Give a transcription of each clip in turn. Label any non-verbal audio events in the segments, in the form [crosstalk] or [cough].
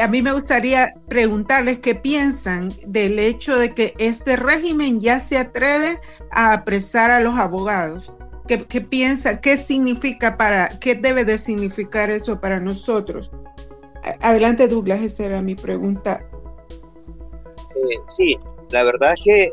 a mí me gustaría preguntarles qué piensan del hecho de que este régimen ya se atreve a apresar a los abogados. ¿Qué, qué piensa? ¿Qué significa para, qué debe de significar eso para nosotros? Adelante, Douglas, esa era mi pregunta. Eh, sí, la verdad es que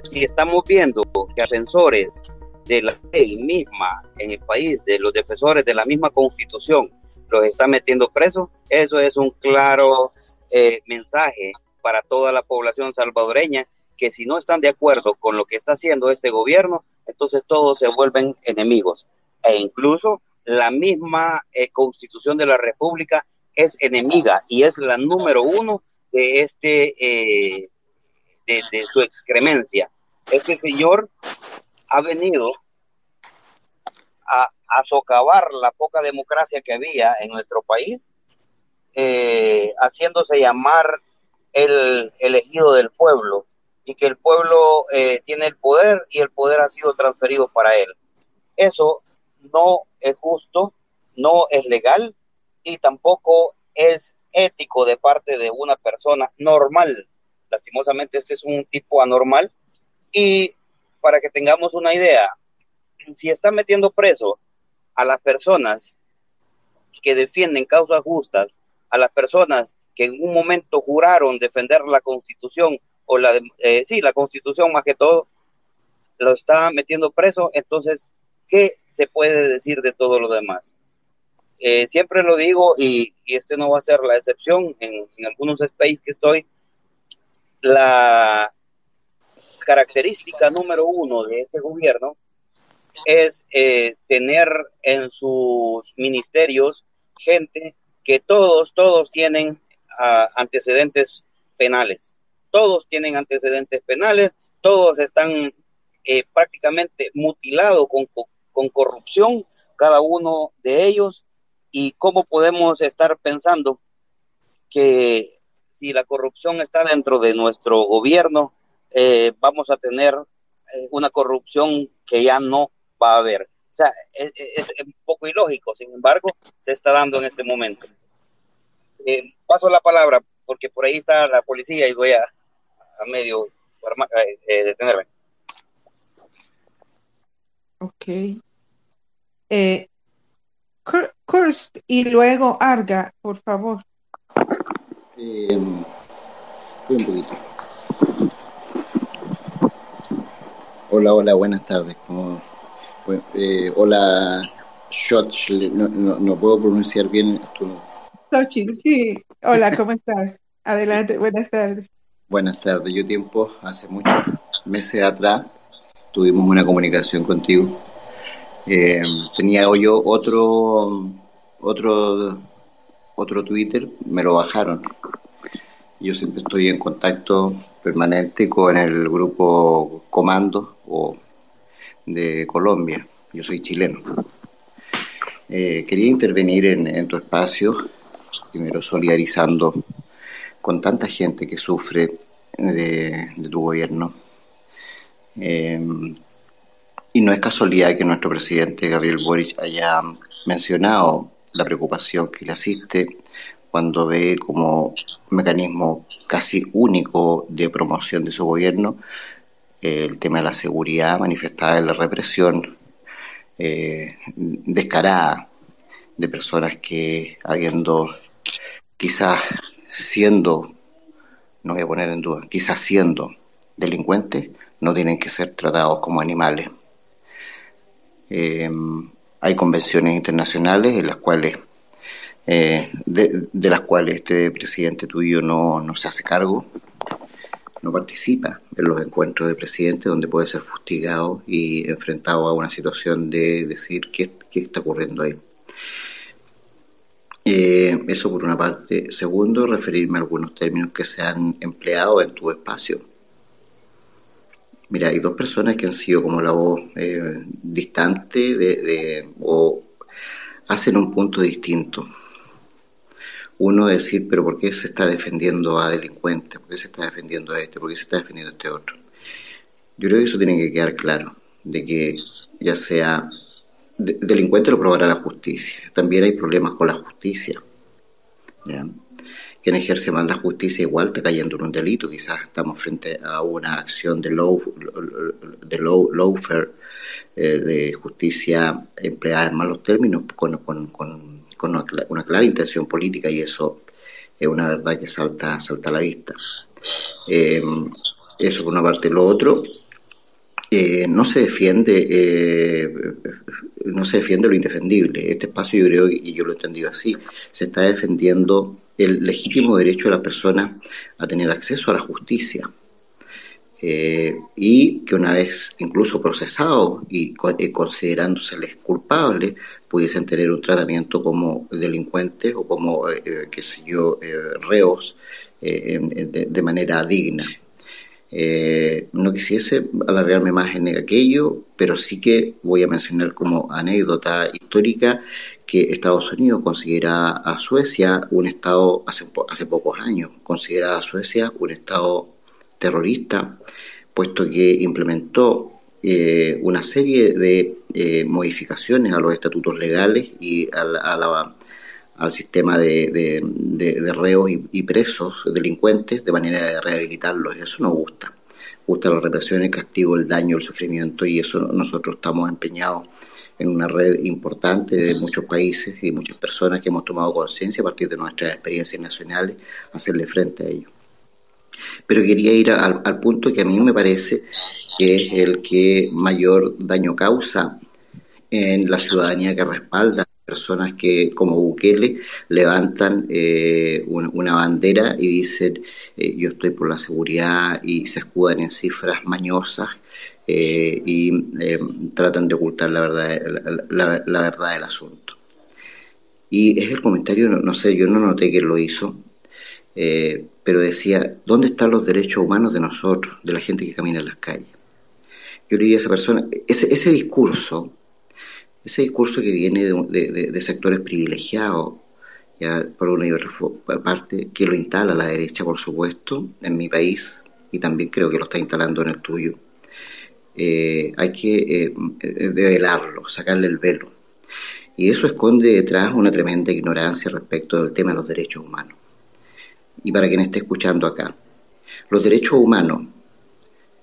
si estamos viendo que ascensores de la ley misma en el país, de los defensores de la misma constitución, los está metiendo presos, eso es un claro eh, mensaje para toda la población salvadoreña que si no están de acuerdo con lo que está haciendo este gobierno, entonces todos se vuelven enemigos. E incluso la misma eh, constitución de la República es enemiga y es la número uno de este eh, de, de, su excremencia. Este señor ha venido a, a, socavar la poca democracia que había en nuestro país, eh, haciéndose llamar el elegido del pueblo y que el pueblo eh, tiene el poder y el poder ha sido transferido para él. Eso no es justo, no es legal y tampoco es ético de parte de una persona normal. Lastimosamente este es un tipo anormal y para que tengamos una idea, si está metiendo preso a las personas que defienden causas justas, a las personas que en un momento juraron defender la constitución o la, eh, sí, la constitución más que todo, lo está metiendo preso, entonces, ¿qué se puede decir de todo lo demás? Eh, siempre lo digo y, y, este no va a ser la excepción en, en algunos space que estoy, la característica número uno de este gobierno es eh, tener en sus ministerios gente que todos, todos tienen uh, antecedentes penales. Todos tienen antecedentes penales, todos están eh, prácticamente mutilados con, con corrupción, cada uno de ellos. ¿Y cómo podemos estar pensando que si la corrupción está dentro de nuestro gobierno, eh, vamos a tener eh, una corrupción que ya no va a haber. O sea, es, es, un poco ilógico, sin embargo, se está dando en este momento. Eh, paso la palabra, porque por ahí está la policía y voy a, a medio eh, detenerme. Ok. Eh, Kurst y luego Arga, por favor. Eh, un poquito. Hola, hola, buenas tardes. Como, bueno, eh, hola, no, no, no, puedo pronunciar bien tu Xochitl, sí. Hola, ¿cómo [laughs] estás? Adelante, buenas tardes. Buenas tardes. Yo tiempo, hace muchos meses atrás, tuvimos una comunicación contigo. Eh, tenía yo otro, otro, otro Twitter, me lo bajaron. Yo siempre estoy en contacto permanente con el grupo Comando o de Colombia. Yo soy chileno. Eh, quería intervenir en, tu espacio, primero solidarizando con tanta gente que sufre de, tu gobierno. Eh, y no es casualidad que nuestro presidente Gabriel Boric haya mencionado la preocupación que le asiste cuando ve como mecanismo casi único de promoción de su gobierno el tema de la seguridad manifestada en la represión eh, descarada de personas que habiendo quizás siendo no voy a poner en duda quizás siendo delincuentes no tienen que ser tratados como animales. Eh, hay convenciones internacionales en las cuales eh, de, de, las cuales este presidente tuyo no, no se hace cargo, no participa en los encuentros de presidente donde puede ser fustigado y enfrentado a una situación de decir qué, qué está ocurriendo ahí. Eh, eso por una parte. Segundo, referirme a algunos términos que se han empleado en tu espacio. Mira, hay dos personas que han sido como la voz eh, distante de, de, o hacen un punto distinto uno decir, pero ¿por qué se está defendiendo a delincuentes? ¿Por qué se está defendiendo a este? ¿Por qué se está defendiendo a este otro? Yo creo que eso tiene que quedar claro, de que ya sea de, delincuente lo probará la justicia. También hay problemas con la justicia. ¿ya? quien ejerce mal la justicia igual está cayendo en un delito. Quizás estamos frente a una acción de low, de low, lawfare, eh, de justicia empleada en malos términos, con, con, con, con una, clara intención política y eso es una verdad que salta, salta a la vista. Eh, eso por una parte. Lo otro, eh, no se defiende eh, no se defiende lo indefendible. Este espacio yo creo, y yo lo he entendido así, se está defendiendo el legítimo derecho de la persona a tener acceso a la justicia. Eh, y que una vez incluso procesado y considerándoseles culpables, pudiesen tener un tratamiento como delincuentes o como, qué sé yo, reos de manera digna. Eh, no quisiese alargarme más en aquello, pero sí que voy a mencionar como anécdota histórica que Estados Unidos considera a Suecia un Estado, hace, hace pocos años, considera a Suecia un Estado terrorista, puesto que implementó eh, una serie de eh, modificaciones a los estatutos legales y al sistema de, reos y, presos delincuentes de manera de rehabilitarlos. Eso nos gusta. Gusta la represión, el castigo, el daño, el sufrimiento y eso nosotros estamos empeñados en una red importante de muchos países y de muchas personas que hemos tomado conciencia a partir de nuestras experiencias nacionales hacerle frente a ello. Pero quería ir al, al punto que a mí me parece que es el que mayor daño causa en la ciudadanía que respalda personas que, como Bukele, levantan eh, una bandera y dicen eh, yo estoy por la seguridad y se escudan en cifras mañosas eh, y tratan de ocultar la verdad, la, verdad del asunto. Y es el comentario, no, no, sé, yo no noté que lo hizo, pero decía, ¿dónde están los derechos humanos de nosotros, de la gente que camina en las calles? Yo le dije a esa persona, ese, ese discurso, ese discurso que viene de, sectores privilegiados, ya por una y otra parte, que lo instala la derecha, por supuesto, en mi país, y también creo que lo está instalando en el tuyo, eh, hay que eh, develarlo, sacarle el velo. Y eso esconde detrás una tremenda ignorancia respecto del tema de los derechos humanos. Y para quien esté escuchando acá, los derechos humanos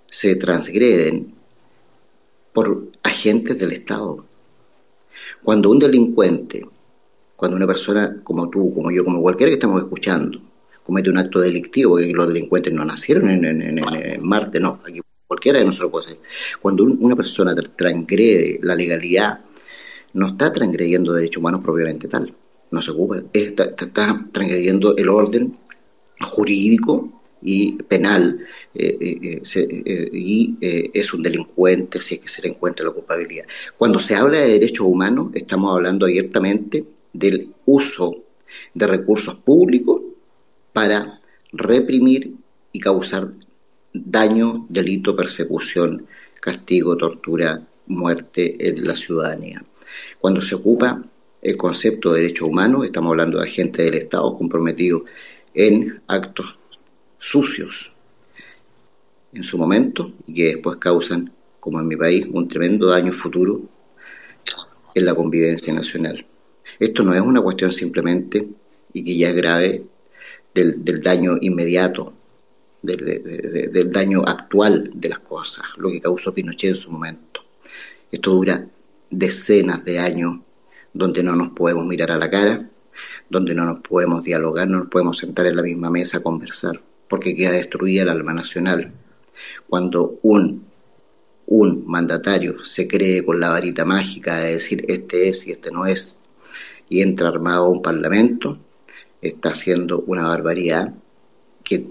se transgreden por agentes del Estado cuando un delincuente, cuando una persona como tú, como yo, como cualquiera que estamos escuchando, comete un acto delictivo, porque los delincuentes no nacieron en, Marte, no, aquí cualquiera de nosotros puede ser. Cuando una persona transgrede la legalidad, no está transgrediendo derechos humanos propiamente tal, no se ocupa, está, está transgrediendo el orden jurídico y penal eh, eh, eh, y es un delincuente si es que se le encuentra la culpabilidad. Cuando se habla de derechos humanos, estamos hablando abiertamente del uso de recursos públicos para reprimir y causar daño, delito, persecución, castigo, tortura, muerte en la ciudadanía. Cuando se ocupa el concepto de derechos humanos, estamos hablando de agentes del Estado comprometidos en actos sucios en su momento y que después causan, como en mi país, un tremendo daño futuro en la convivencia nacional. Esto no es una cuestión simplemente y que ya es grave del, daño inmediato, del, del, daño actual de las cosas, lo que causó Pinochet en su momento. Esto dura decenas de años donde no nos podemos mirar a la cara, donde no nos podemos dialogar, no nos podemos sentar en la misma mesa a conversar porque queda destruida el alma nacional. Cuando un, un mandatario se cree con la varita mágica de decir este es y este no es, y entra armado a un parlamento, está haciendo una barbaridad que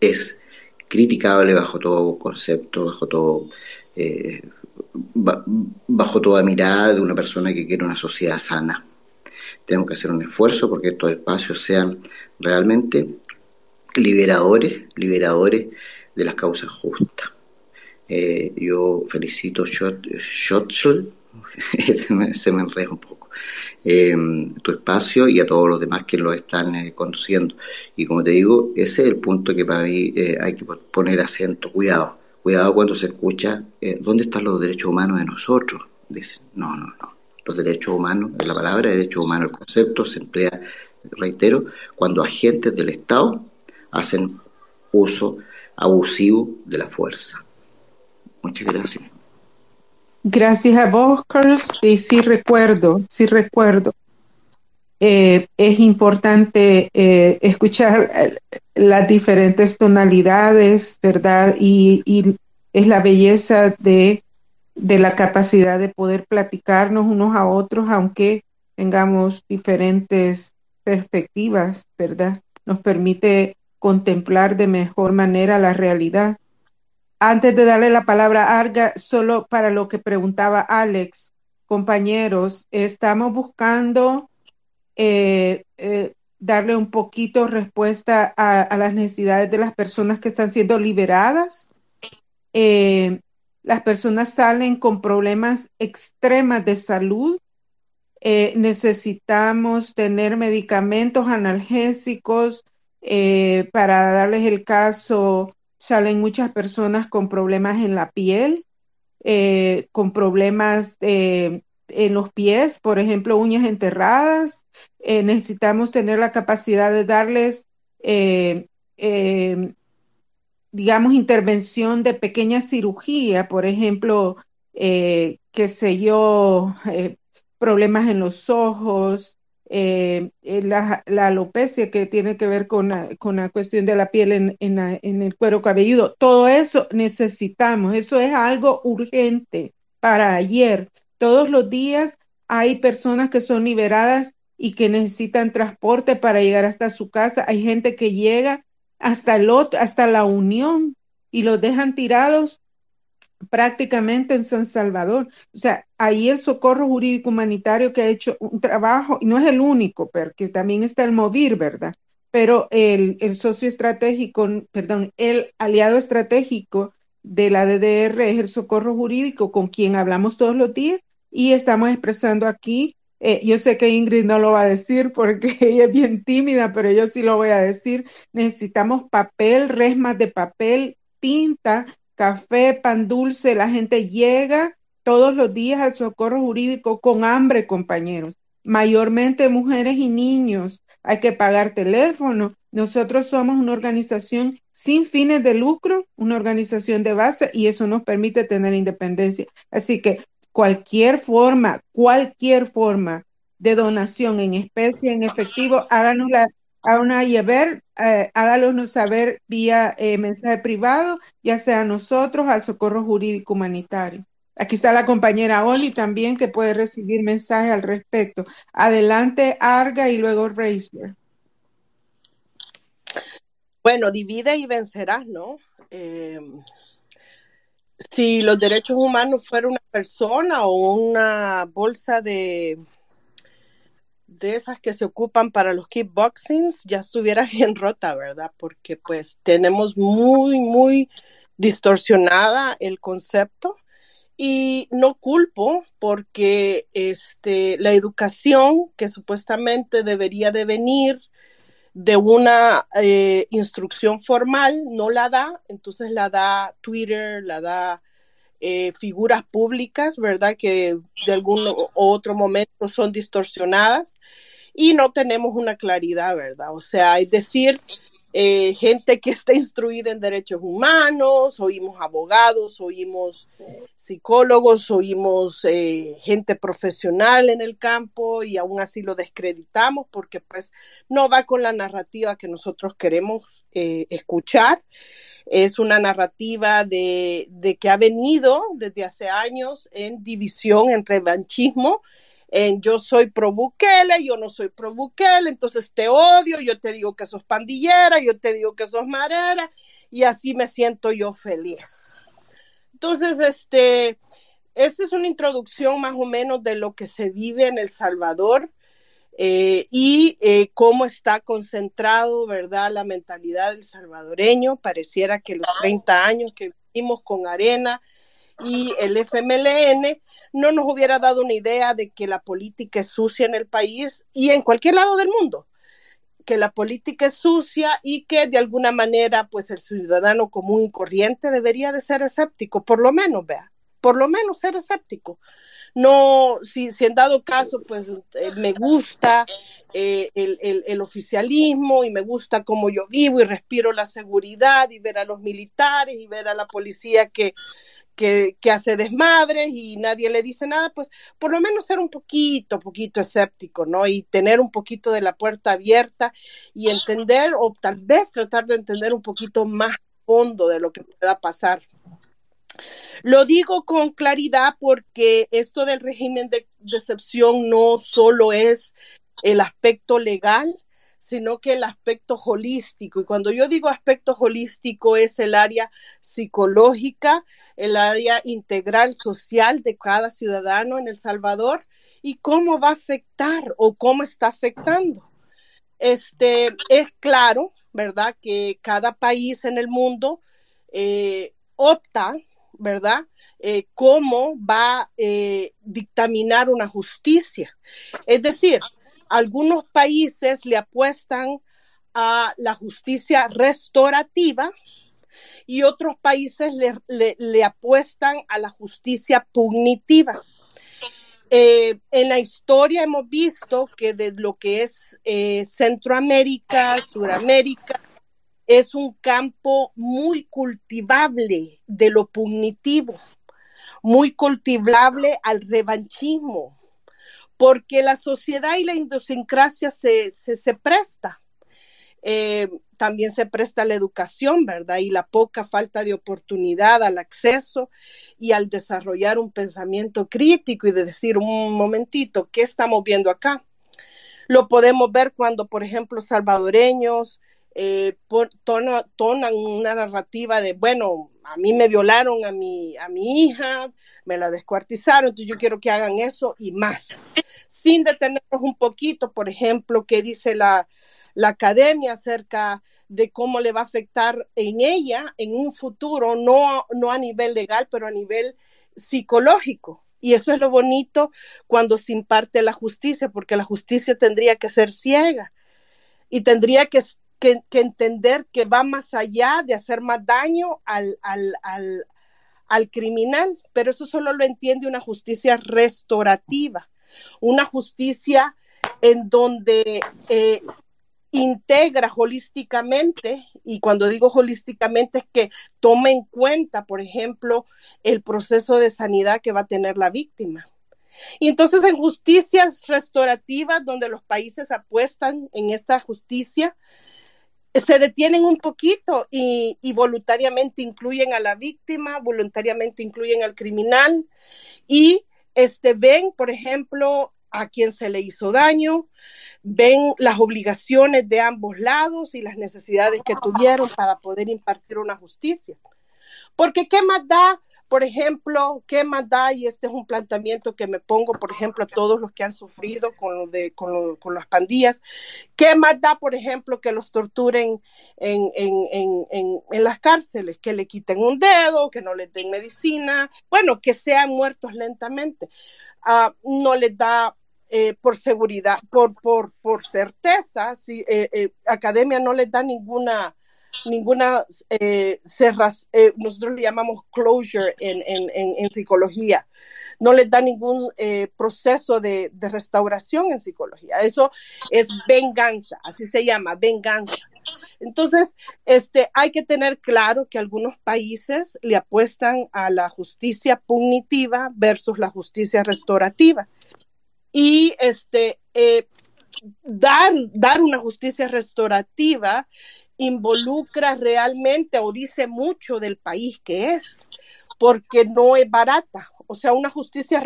es criticable bajo todo concepto, bajo todo eh, bajo toda mirada de una persona que quiere una sociedad sana. Tenemos que hacer un esfuerzo porque estos espacios sean realmente liberadores, liberadores de las causas justas. Eh, yo felicito a Schotzel, [laughs] se me enreda un poco, eh, tu espacio y a todos los demás que lo están eh, conduciendo. Y como te digo, ese es el punto que para mí hay que poner acento, cuidado, cuidado cuando se escucha, ¿dónde están los derechos humanos de nosotros? Dicen, no, no, no. Los derechos humanos, la palabra derecho humano, el concepto se emplea reitero, cuando agentes del Estado hacen uso abusivo de la fuerza. Muchas gracias. Gracias a vos, Carlos. Y sí recuerdo, sí recuerdo. Eh, es importante eh, escuchar eh, las diferentes tonalidades, ¿verdad? Y, y es la belleza de, de, la capacidad de poder platicarnos unos a otros, aunque tengamos diferentes perspectivas, ¿verdad? Nos permite contemplar de mejor manera la realidad. Antes de darle la palabra a Arga, solo para lo que preguntaba Alex, compañeros, estamos buscando eh, eh, darle un poquito respuesta a, las necesidades de las personas que están siendo liberadas. Eh, las personas salen con problemas extremas de salud. necesitamos tener medicamentos analgésicos para darles el caso. Salen muchas personas con problemas en la piel, con problemas en los pies, por ejemplo, uñas enterradas. Eh, necesitamos tener la capacidad de darles, eh, eh, digamos, intervención de pequeña cirugía, por ejemplo, qué sé yo, problemas en los ojos, la, alopecia que tiene que ver con la, con la cuestión de la piel en, en el cuero cabelludo. Todo eso necesitamos, eso es algo urgente para ayer. Todos los días hay personas que son liberadas y que necesitan transporte para llegar hasta su casa. Hay gente que llega hasta, el hasta la Unión y los dejan tirados prácticamente en San Salvador. O sea, ahí el socorro jurídico humanitario que ha hecho un trabajo, y no es el único, porque también está el MOVIR, ¿verdad? Pero el, el socio estratégico, perdón, el aliado estratégico de la DDR es el socorro jurídico con quien hablamos todos los días y estamos expresando aquí, eh, yo sé que Ingrid no lo va a decir porque [laughs] ella es bien tímida, pero yo sí lo voy a decir, necesitamos papel, resmas de papel, tinta, café, pan dulce, la gente llega todos los días al socorro jurídico con hambre, compañeros, mayormente mujeres y niños, hay que pagar teléfono. Nosotros somos una organización sin fines de lucro, una organización de base y eso nos permite tener independencia. Así que cualquier forma, cualquier forma de donación en especie, en efectivo, háganosla a una llevar, eh, háganos saber vía eh, mensaje privado, ya sea nosotros, al Socorro Jurídico Humanitario. Aquí está la compañera Oli también que puede recibir mensajes al respecto. Adelante, Arga y luego Razer. Bueno, divide y vencerás, ¿no? Eh, si los derechos humanos fuera una persona o una bolsa de, de esas que se ocupan para los kickboxings, ya estuviera [laughs] bien rota, ¿verdad? Porque pues tenemos muy, muy distorsionada el concepto y no culpo porque este, la educación que supuestamente debería de venir de una eh, instrucción formal, no la da, entonces la da Twitter, la da eh, figuras públicas, ¿verdad? Que de algún otro momento son distorsionadas y no tenemos una claridad, ¿verdad? O sea, es decir, eh, gente que está instruida en derechos humanos, oímos abogados, oímos psicólogos, oímos eh, gente profesional en el campo y aún así lo descreditamos porque pues no va con la narrativa que nosotros queremos eh, escuchar. Es una narrativa de, de que ha venido desde hace años en división, en revanchismo en yo soy pro Bukele, yo no soy pro Bukele, entonces te odio, yo te digo que sos pandillera, yo te digo que sos marera, y así me siento yo feliz. Entonces, este, esta es una introducción más o menos de lo que se vive en El Salvador eh, y eh, cómo está concentrado, ¿verdad?, la mentalidad del salvadoreño. Pareciera que los 30 años que vivimos con Arena, y el FMLN no nos hubiera dado una idea de que la política es sucia en el país y en cualquier lado del mundo, que la política es sucia y que de alguna manera pues el ciudadano común y corriente debería de ser escéptico, por lo menos, vea, por lo menos ser escéptico. No, si, si en dado caso, pues eh, me gusta eh, el, el, oficialismo y me gusta cómo yo vivo y respiro la seguridad y ver a los militares y ver a la policía que, que, que, hace desmadres y nadie le dice nada, pues por lo menos ser un poquito, poquito escéptico, ¿no? Y tener un poquito de la puerta abierta y entender o tal vez tratar de entender un poquito más fondo de lo que pueda pasar. Lo digo con claridad porque esto del régimen de, excepción no solo es el aspecto legal, sino que el aspecto holístico. Y cuando yo digo aspecto holístico es el área psicológica, el área integral social de cada ciudadano en El Salvador y cómo va a afectar o cómo está afectando. Este es claro, ¿verdad? Que cada país en el mundo eh, opta ¿verdad? Eh, cómo va a eh, dictaminar una justicia. Es decir, algunos países le apuestan a la justicia restaurativa y otros países le, apuestan a la justicia punitiva. Eh, en la historia hemos visto que de lo que es Centroamérica, Suramérica, es un campo muy cultivable de lo punitivo, muy cultivable al revanchismo, porque la sociedad y la idiosincrasia se, se, presta. Eh, también se presta la educación, ¿verdad? Y la poca falta de oportunidad al acceso y al desarrollar un pensamiento crítico y de decir, un momentito, ¿qué estamos viendo acá? Lo podemos ver cuando, por ejemplo, salvadoreños, eh, tonan una narrativa de, bueno, a mí me violaron a mi, a mi hija, me la descuartizaron, entonces yo quiero que hagan eso y más, sin detenernos un poquito, por ejemplo, qué dice la, la academia acerca de cómo le va a afectar en ella en un futuro, no, no a nivel legal, pero a nivel psicológico. Y eso es lo bonito cuando se imparte la justicia, porque la justicia tendría que ser ciega y tendría que que, entender que va más allá de hacer más daño al, al, criminal, pero eso solo lo entiende una justicia restaurativa, una justicia en donde eh, integra holísticamente, y cuando digo holísticamente es que toma en cuenta, por ejemplo, el proceso de sanidad que va a tener la víctima. Y entonces en justicias restaurativas, donde los países apuestan en esta justicia, se detienen un poquito y, voluntariamente incluyen a la víctima, voluntariamente incluyen al criminal y este, ven, por ejemplo, a quien se le hizo daño, ven las obligaciones de ambos lados y las necesidades que tuvieron para poder impartir una justicia. Porque ¿qué más da, por ejemplo, qué más da, y este es un planteamiento que me pongo, por ejemplo, a todos los que han sufrido con, de, con, con las pandillas, qué más da, por ejemplo, que los torturen en, en, en, en, las cárceles, que le quiten un dedo, que no les den medicina, bueno, que sean muertos lentamente. Uh, no les da eh, por seguridad, por, por, por certeza, si eh, eh, academia no les da ninguna ninguna eh, eh, nosotros le llamamos closure en, en, en, psicología, no les da ningún eh, proceso de, de, restauración en psicología. Eso es venganza, así se llama, venganza. Entonces, este, hay que tener claro que algunos países le apuestan a la justicia punitiva versus la justicia restaurativa. Y este, dar, dar una justicia restaurativa involucra realmente o dice mucho del país que es, porque no es barata. O sea, una justicia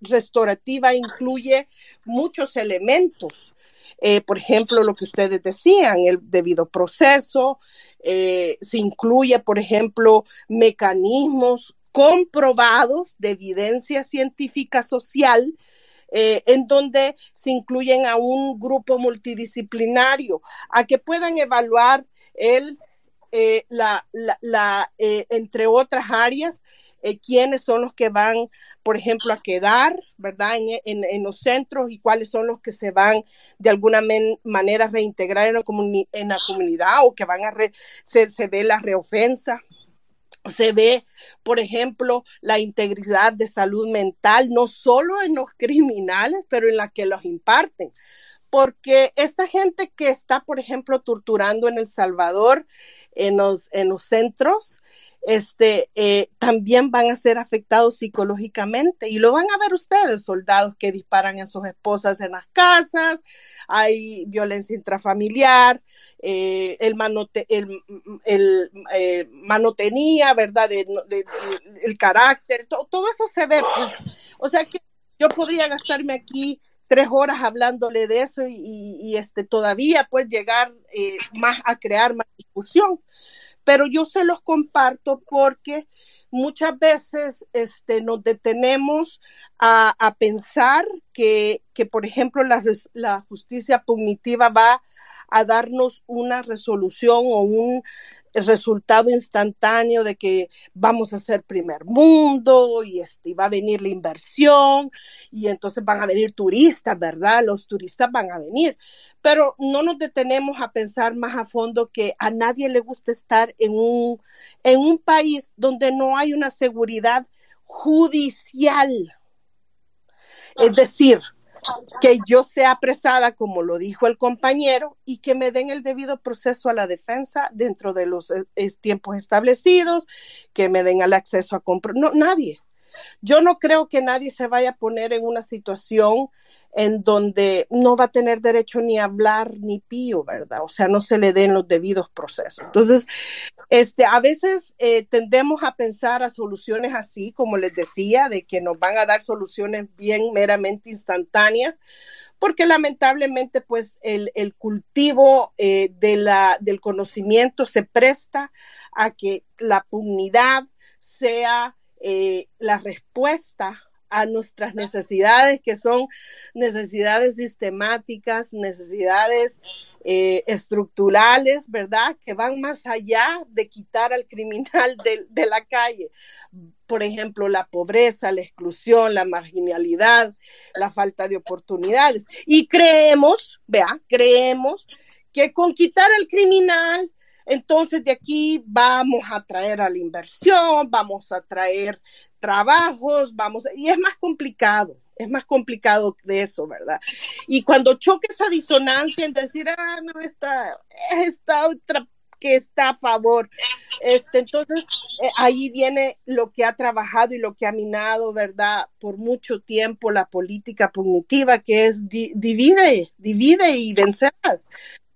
restaurativa incluye muchos elementos. Eh, por ejemplo, lo que ustedes decían, el debido proceso, eh, se incluye, por ejemplo, mecanismos comprobados de evidencia científica social eh, en donde se incluyen a un grupo multidisciplinario, a que puedan evaluar el, eh, la, la, eh, entre otras áreas, eh, quiénes son los que van, por ejemplo, a quedar, ¿verdad? En, en, los centros y cuáles son los que se van de alguna manera a reintegrar en la, en la, comunidad o que van a, se, se ve la reofensa. se ve, por ejemplo, la integridad de salud mental, no solo en los criminales, pero en la que los imparten. Porque esta gente que está, por ejemplo, torturando en El Salvador, en los, en los centros, este, eh, también van a ser afectados psicológicamente y lo van a ver ustedes, soldados que disparan a sus esposas en las casas, hay violencia intrafamiliar, eh, el, manote, el, el eh, manotenía, ¿verdad? el carácter, todo eso se ve. Pues. O sea que yo podría gastarme aquí tres horas hablándole de eso y, este, todavía pues llegar más a crear más discusión. Pero yo se los comparto porque muchas veces este, nos detenemos a, a pensar que, que, por ejemplo, la, justicia punitiva va a darnos una resolución o un resultado instantáneo de que vamos a ser primer mundo y, este, va a venir la inversión y entonces van a venir turistas, ¿verdad? Los turistas van a venir, pero no nos detenemos a pensar más a fondo que a nadie le gusta estar en un, en un país donde no hay una seguridad judicial es decir, que yo sea apresada, como lo dijo el compañero, y que me den el debido proceso a la defensa dentro de los eh, tiempos establecidos, que me den el acceso a comprar. No, nadie. Yo no creo que nadie se vaya a poner en una situación en donde no va a tener derecho ni a hablar ni pío, ¿verdad? O sea, no se le den los debidos procesos. Entonces, este, a veces eh, tendemos a pensar a soluciones así, como les decía, de que nos van a dar soluciones bien meramente instantáneas, porque lamentablemente, pues, el, el cultivo eh, de la, del conocimiento se presta a que la pugnidad sea eh, la respuesta a nuestras necesidades, que son necesidades sistemáticas, necesidades eh, estructurales, ¿verdad? Que van más allá de quitar al criminal de, de, la calle. Por ejemplo, la pobreza, la exclusión, la marginalidad, la falta de oportunidades. Y creemos, vea, creemos que con quitar al criminal, entonces, de aquí vamos a traer a la inversión, vamos a traer trabajos, vamos, y es más complicado, es más complicado de eso, ¿verdad? Y cuando choque esa disonancia en decir, ah, no, está, esta otra que está a favor. Este, entonces, eh, ahí viene lo que ha trabajado y lo que ha minado, ¿verdad? Por mucho tiempo la política punitiva, que es divide, divide y vencerás.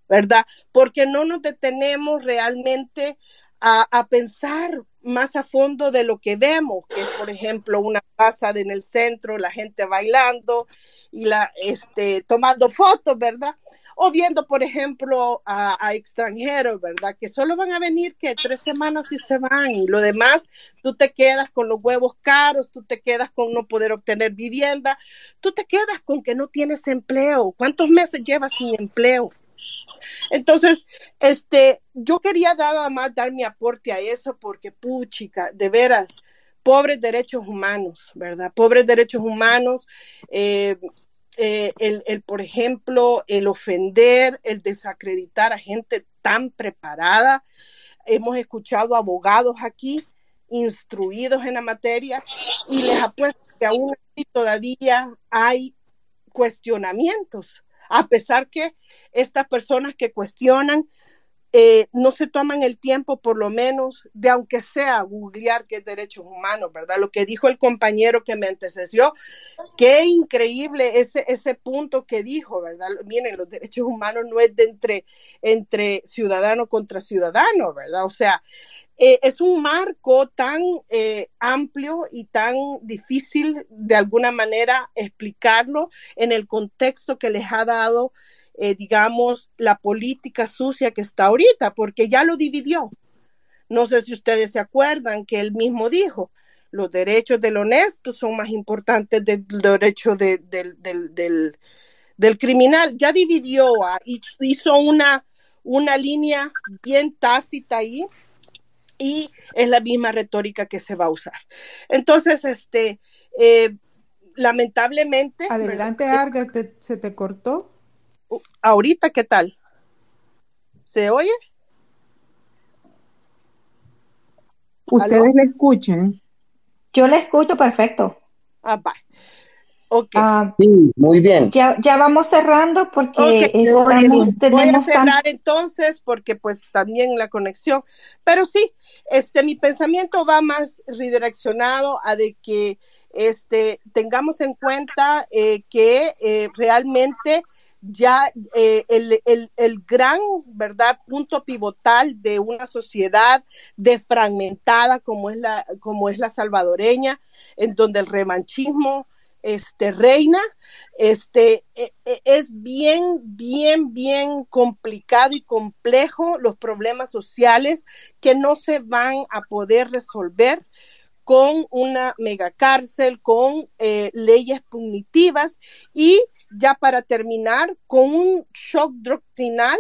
¿Verdad? Porque no nos detenemos realmente a, pensar más a fondo de lo que vemos, que es, por ejemplo, una casa en el centro, la gente bailando y la, este, tomando fotos, ¿verdad? O viendo, por ejemplo, a, extranjeros, ¿verdad? Que solo van a venir que tres semanas y se van y lo demás, tú te quedas con los huevos caros, tú te quedas con no poder obtener vivienda, tú te quedas con que no tienes empleo. ¿Cuántos meses llevas sin empleo? Entonces, este, yo quería nada más dar mi aporte a eso porque, puchica, de veras, pobres derechos humanos, ¿verdad? Pobres derechos humanos. Eh, eh, el, el, por ejemplo, el ofender, el desacreditar a gente tan preparada. Hemos escuchado abogados aquí instruidos en la materia y les apuesto que aún así todavía hay cuestionamientos a pesar que estas personas que cuestionan eh, no se toman el tiempo, por lo menos, de aunque sea googlear qué es derechos humanos, ¿verdad? Lo que dijo el compañero que me antecedió, qué increíble ese, ese punto que dijo, ¿verdad? Miren, los derechos humanos no es de entre, entre ciudadano contra ciudadano, ¿verdad? O sea, eh, es un marco tan eh, amplio y tan difícil de alguna manera explicarlo en el contexto que les ha dado, eh, digamos, la política sucia que está ahorita, porque ya lo dividió. No sé si ustedes se acuerdan que él mismo dijo, los derechos del honesto son más importantes del derecho del, del, criminal. Ya dividió, ah, hizo una, una línea bien tácita ahí y es la misma retórica que se va a usar. Entonces, este, eh, lamentablemente. Adelante, Arga, ¿se te cortó? Uh, ahorita, ¿qué tal? ¿Se oye? ¿Ustedes le escuchan? Yo le escucho perfecto. Ah, bye. Ok. Ah, sí, muy bien. Ya, ya vamos cerrando porque estamos, Voy a cerrar entonces porque pues también la conexión, pero sí, este mi pensamiento va más redireccionado a de que este tengamos en cuenta eh, que eh, realmente ya eh, el, el, el, gran, ¿verdad?, punto pivotal de una sociedad defragmentada como es la, como es la salvadoreña, en donde el revanchismo, este, reina, este, e, e, es bien, bien, bien complicado y complejo los problemas sociales que no se van a poder resolver con una megacárcel, con eh, leyes punitivas y ya para terminar, con un shock doctrinal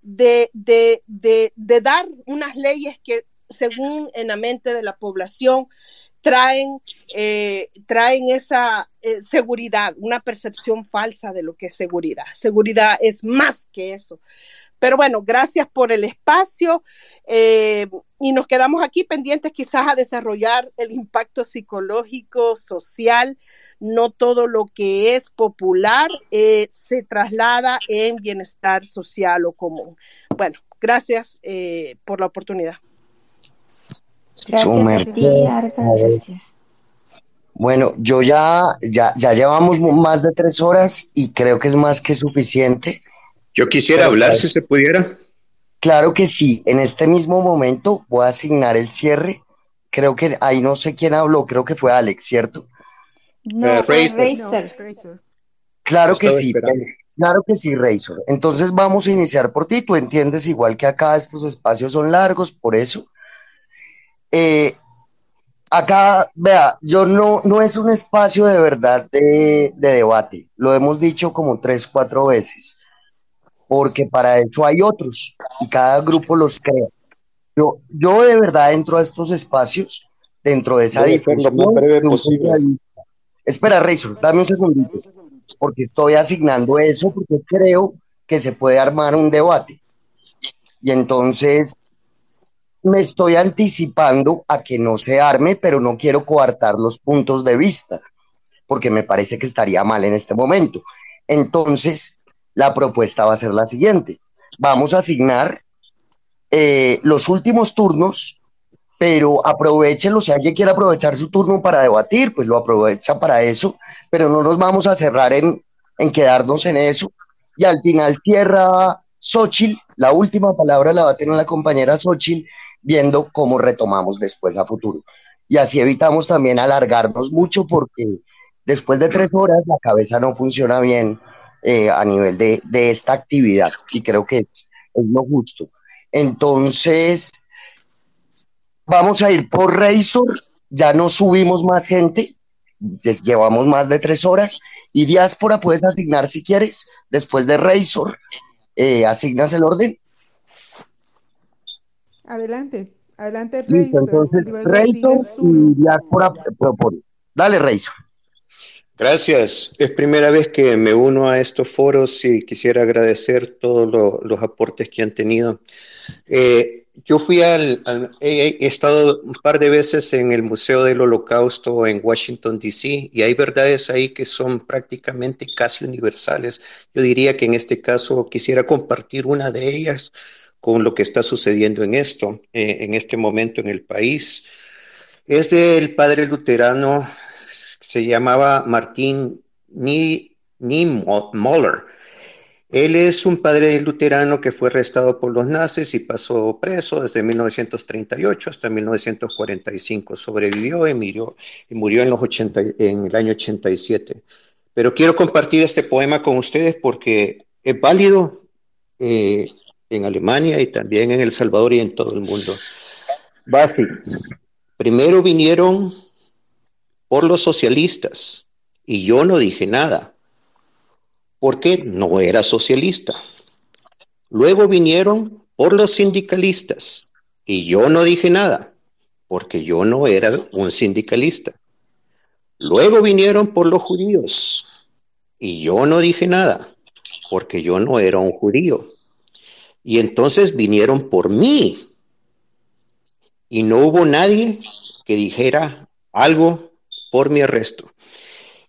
de, de, de, de dar unas leyes que según en la mente de la población traen, eh, traen esa eh, seguridad, una percepción falsa de lo que es seguridad. Seguridad es más que eso. Pero bueno, gracias por el espacio eh, y nos quedamos aquí pendientes quizás a desarrollar el impacto psicológico, social. No todo lo que es popular se traslada en bienestar social o común. Bueno, gracias por la oportunidad. Gracias, Bueno, yo ya, ya, ya llevamos más de tres horas y creo que es más que suficiente. Yo quisiera hablar si se pudiera. Claro que sí. En este mismo momento voy a asignar el cierre. Creo que ahí no sé quién habló, creo que fue Alex, ¿cierto? No, uh, Razer. Claro que sí. Claro que sí, Razor. Entonces vamos a iniciar por ti. Tú entiendes igual que acá estos espacios son largos, por eso. Eh, acá, vea, yo no, no es un espacio de verdad de, debate, lo hemos dicho como tres, cuatro veces, porque para eso hay otros y cada grupo los crea. Yo, yo de verdad entro a estos espacios dentro de esa discusión. Espera, Razor, dame un segundito, porque estoy asignando eso porque creo que se puede armar un debate. Y entonces me estoy anticipando a que no se arme, pero no quiero coartar los puntos de vista, porque me parece que estaría mal en este momento. Entonces, la propuesta va a ser la siguiente. Vamos a asignar eh, los últimos turnos, pero aprovechenlo. Si alguien quiere aprovechar su turno para debatir, pues lo aprovecha para eso, pero no nos vamos a cerrar en, en quedarnos en eso. Y al final tierra Xochitl, la última palabra la va a tener la compañera Xochitl, viendo cómo retomamos después a futuro. Y así evitamos también alargarnos mucho porque después de tres horas la cabeza no funciona bien eh, a nivel de, esta actividad y creo que es, es lo justo. Entonces, vamos a ir por Razor, ya no subimos más gente, llevamos más de tres horas y diáspora puedes asignar si quieres, después de Razor, eh, asignas el orden Adelante, adelante, Listo, entonces, y Diáspora propone. Dale, Reizo. Gracias. Es primera vez que me uno a estos foros y quisiera agradecer todos los aportes que han tenido. Eh, yo fui al, he, estado un par de veces en el Museo del Holocausto en Washington, D.C., y hay verdades ahí que son prácticamente casi universales. Yo diría que en este caso quisiera compartir una de ellas con lo que está sucediendo en esto, eh, en este momento en el país. Es del padre luterano, se llamaba Martín Niemöller. Él es un padre luterano que fue arrestado por los nazis y pasó preso desde 1938 hasta 1945. Sobrevivió y murió, y murió en, los 80, en el año 87. Pero quiero compartir este poema con ustedes porque es válido. Eh, en Alemania y también en El Salvador y en todo el mundo. Basi, primero vinieron por los socialistas y yo no dije nada, porque no era socialista. Luego vinieron por los sindicalistas y yo no dije nada, porque yo no era un sindicalista. Luego vinieron por los judíos y yo no dije nada, porque yo no era un judío. Y entonces vinieron por mí. y no hubo nadie que dijera algo por mi arresto.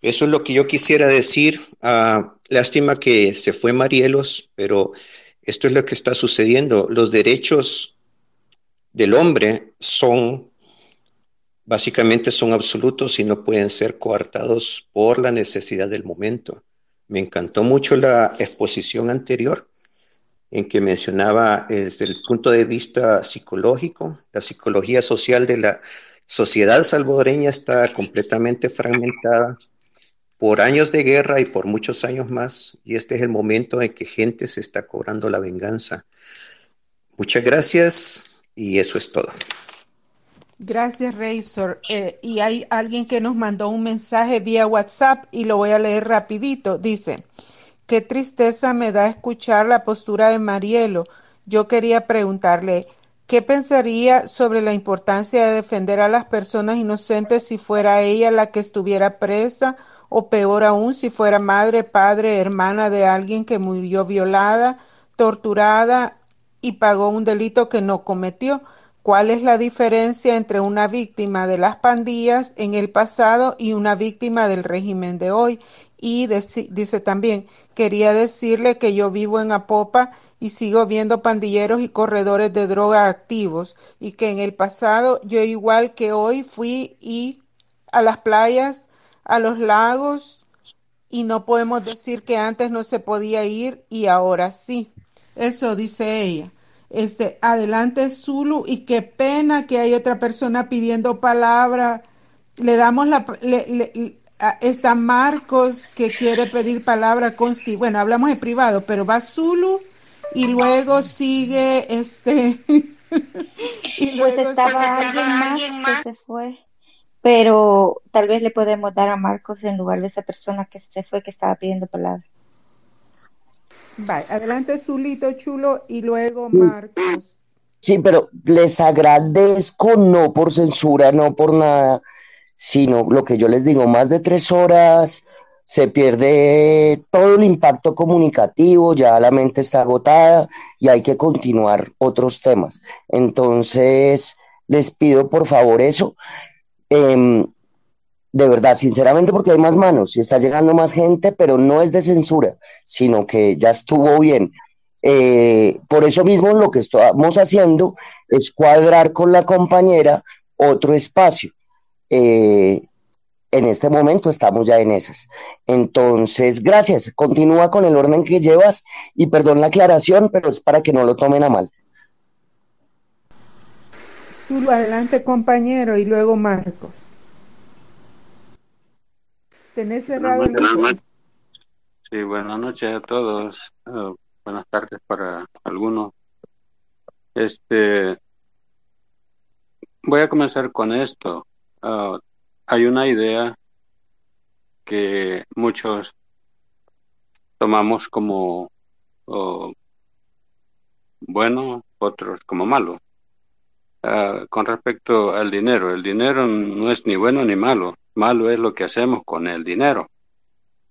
Eso es lo que yo quisiera decir. Ah, lástima que se fue Marielos, pero esto es lo que está sucediendo. Los derechos del hombre son, básicamente son absolutos y no pueden ser coartados por la necesidad del momento. Me encantó mucho la exposición anterior en que mencionaba desde el punto de vista psicológico, la psicología social de la sociedad salvadoreña está completamente fragmentada por años de guerra y por muchos años más, y este es el momento en que gente se está cobrando la venganza. Muchas gracias y eso es todo. Gracias, Razor. Eh, y hay alguien que nos mandó un mensaje vía WhatsApp y lo voy a leer rapidito. Dice, qué tristeza me da escuchar la postura de Marielo. Yo quería preguntarle, ¿qué pensaría sobre la importancia de defender a las personas inocentes si fuera ella la que estuviera presa o peor aún si fuera madre, padre, hermana de alguien que murió violada, torturada y pagó un delito que no cometió. ¿Cuál es la diferencia entre una víctima de las pandillas en el pasado y una víctima del régimen de hoy? Y dice también, quería decirle que yo vivo en Apopa y sigo viendo pandilleros y corredores de droga activos y que en el pasado yo igual que hoy fui y a las playas a los lagos y no podemos decir que antes no se podía ir y ahora sí. Eso dice ella. Este, adelante Zulu y qué pena que hay otra persona pidiendo palabra. Le damos la está Marcos que quiere pedir palabra consti. Bueno, hablamos en privado, pero va Zulu y luego sigue este [laughs] y pues estaba alguien más que se fue pero tal vez le podemos dar a Marcos en lugar de esa persona que se fue que estaba pidiendo palabra. Vale, adelante Zulito Chulo y luego Marcos. Sí, pero les agradezco no por censura, no por nada, sino lo que yo les digo, más de tres horas se pierde todo el impacto comunicativo, ya la mente está agotada y hay que continuar otros temas. Entonces, les pido por favor eso. Em, de verdad, sinceramente, porque hay más manos y está llegando más gente, pero no es de censura, sino que ya estuvo bien. Eh, por eso mismo lo que estamos haciendo es cuadrar con la compañera otro espacio. Eh, en este momento estamos ya en esas. Entonces, gracias. Continúa con el orden que llevas y perdón la aclaración, pero es para que no lo tomen a mal adelante compañero y luego Marcos. Tenés cerrado buenas Sí, buenas noches a todos. Ah, buenas tardes para algunos. Este, voy a comenzar con esto. Ah, hay una idea que muchos tomamos como bueno, otros como malo. Ah, con respecto al dinero. El dinero no es ni bueno ni malo. Malo es lo que hacemos con el dinero.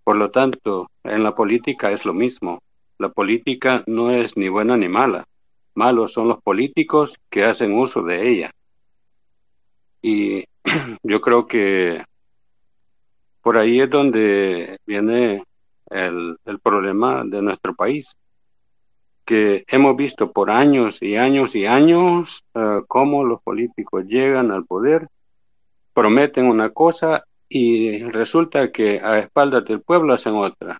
Por lo tanto, en la política es lo mismo. La política no es ni buena ni mala. Malos son los políticos que hacen uso de ella. Y [clears throat] yo creo que por ahí es donde viene el, el problema de nuestro país que hemos visto por años y años y años uh, cómo los políticos llegan al poder, prometen una cosa y resulta que a espaldas del pueblo hacen otra.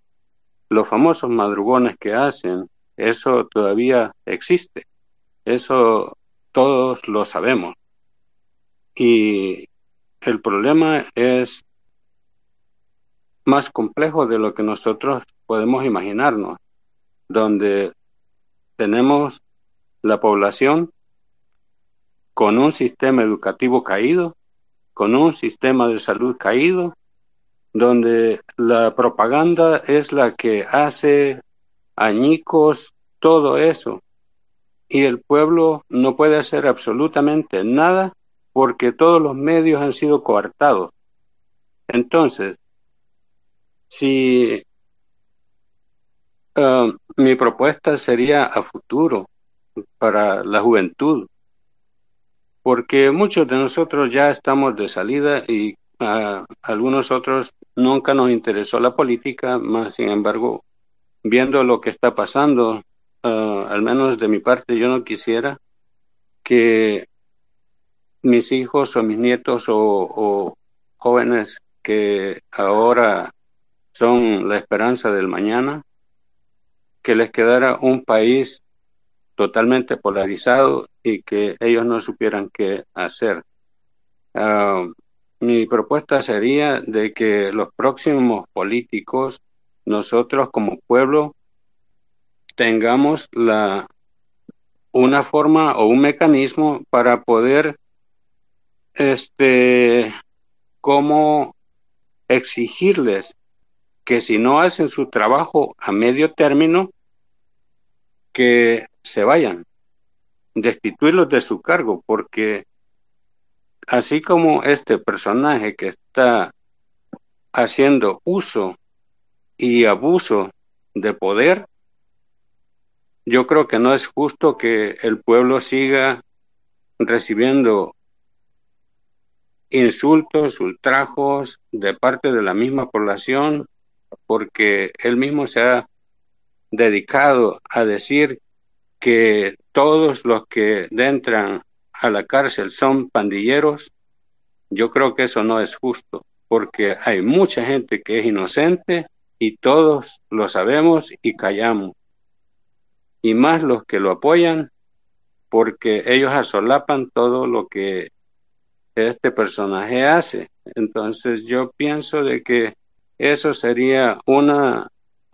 Los famosos madrugones que hacen, eso todavía existe. Eso todos lo sabemos. Y el problema es más complejo de lo que nosotros podemos imaginarnos, donde tenemos la población con un sistema educativo caído, con un sistema de salud caído, donde la propaganda es la que hace añicos todo eso. Y el pueblo no puede hacer absolutamente nada porque todos los medios han sido coartados. Entonces, si Ah, mi propuesta sería a futuro para la juventud. porque muchos de nosotros ya estamos de salida y a algunos otros nunca nos interesó la política, más sin embargo, viendo lo que está pasando, ah, al menos de mi parte, yo no quisiera que mis hijos o mis nietos o jóvenes que ahora son la esperanza del mañana, que les quedara un país totalmente polarizado y que ellos no supieran qué hacer. Ah, mi propuesta sería de que los próximos políticos, nosotros como pueblo, tengamos la, una forma o un mecanismo para poder, este, como exigirles que si no hacen su trabajo a medio término, que se vayan, destituirlos de su cargo, porque así como este personaje que está haciendo uso y abuso de poder, yo creo que no es justo que el pueblo siga recibiendo insultos, ultrajos de parte de la misma población, porque él mismo se ha dedicado a decir que todos los que entran a la cárcel son pandilleros, yo creo que eso no es justo, porque hay mucha gente que es inocente y todos lo sabemos y callamos. Y más los que lo apoyan, porque ellos asolapan todo lo que este personaje hace. Entonces yo pienso de que eso sería una,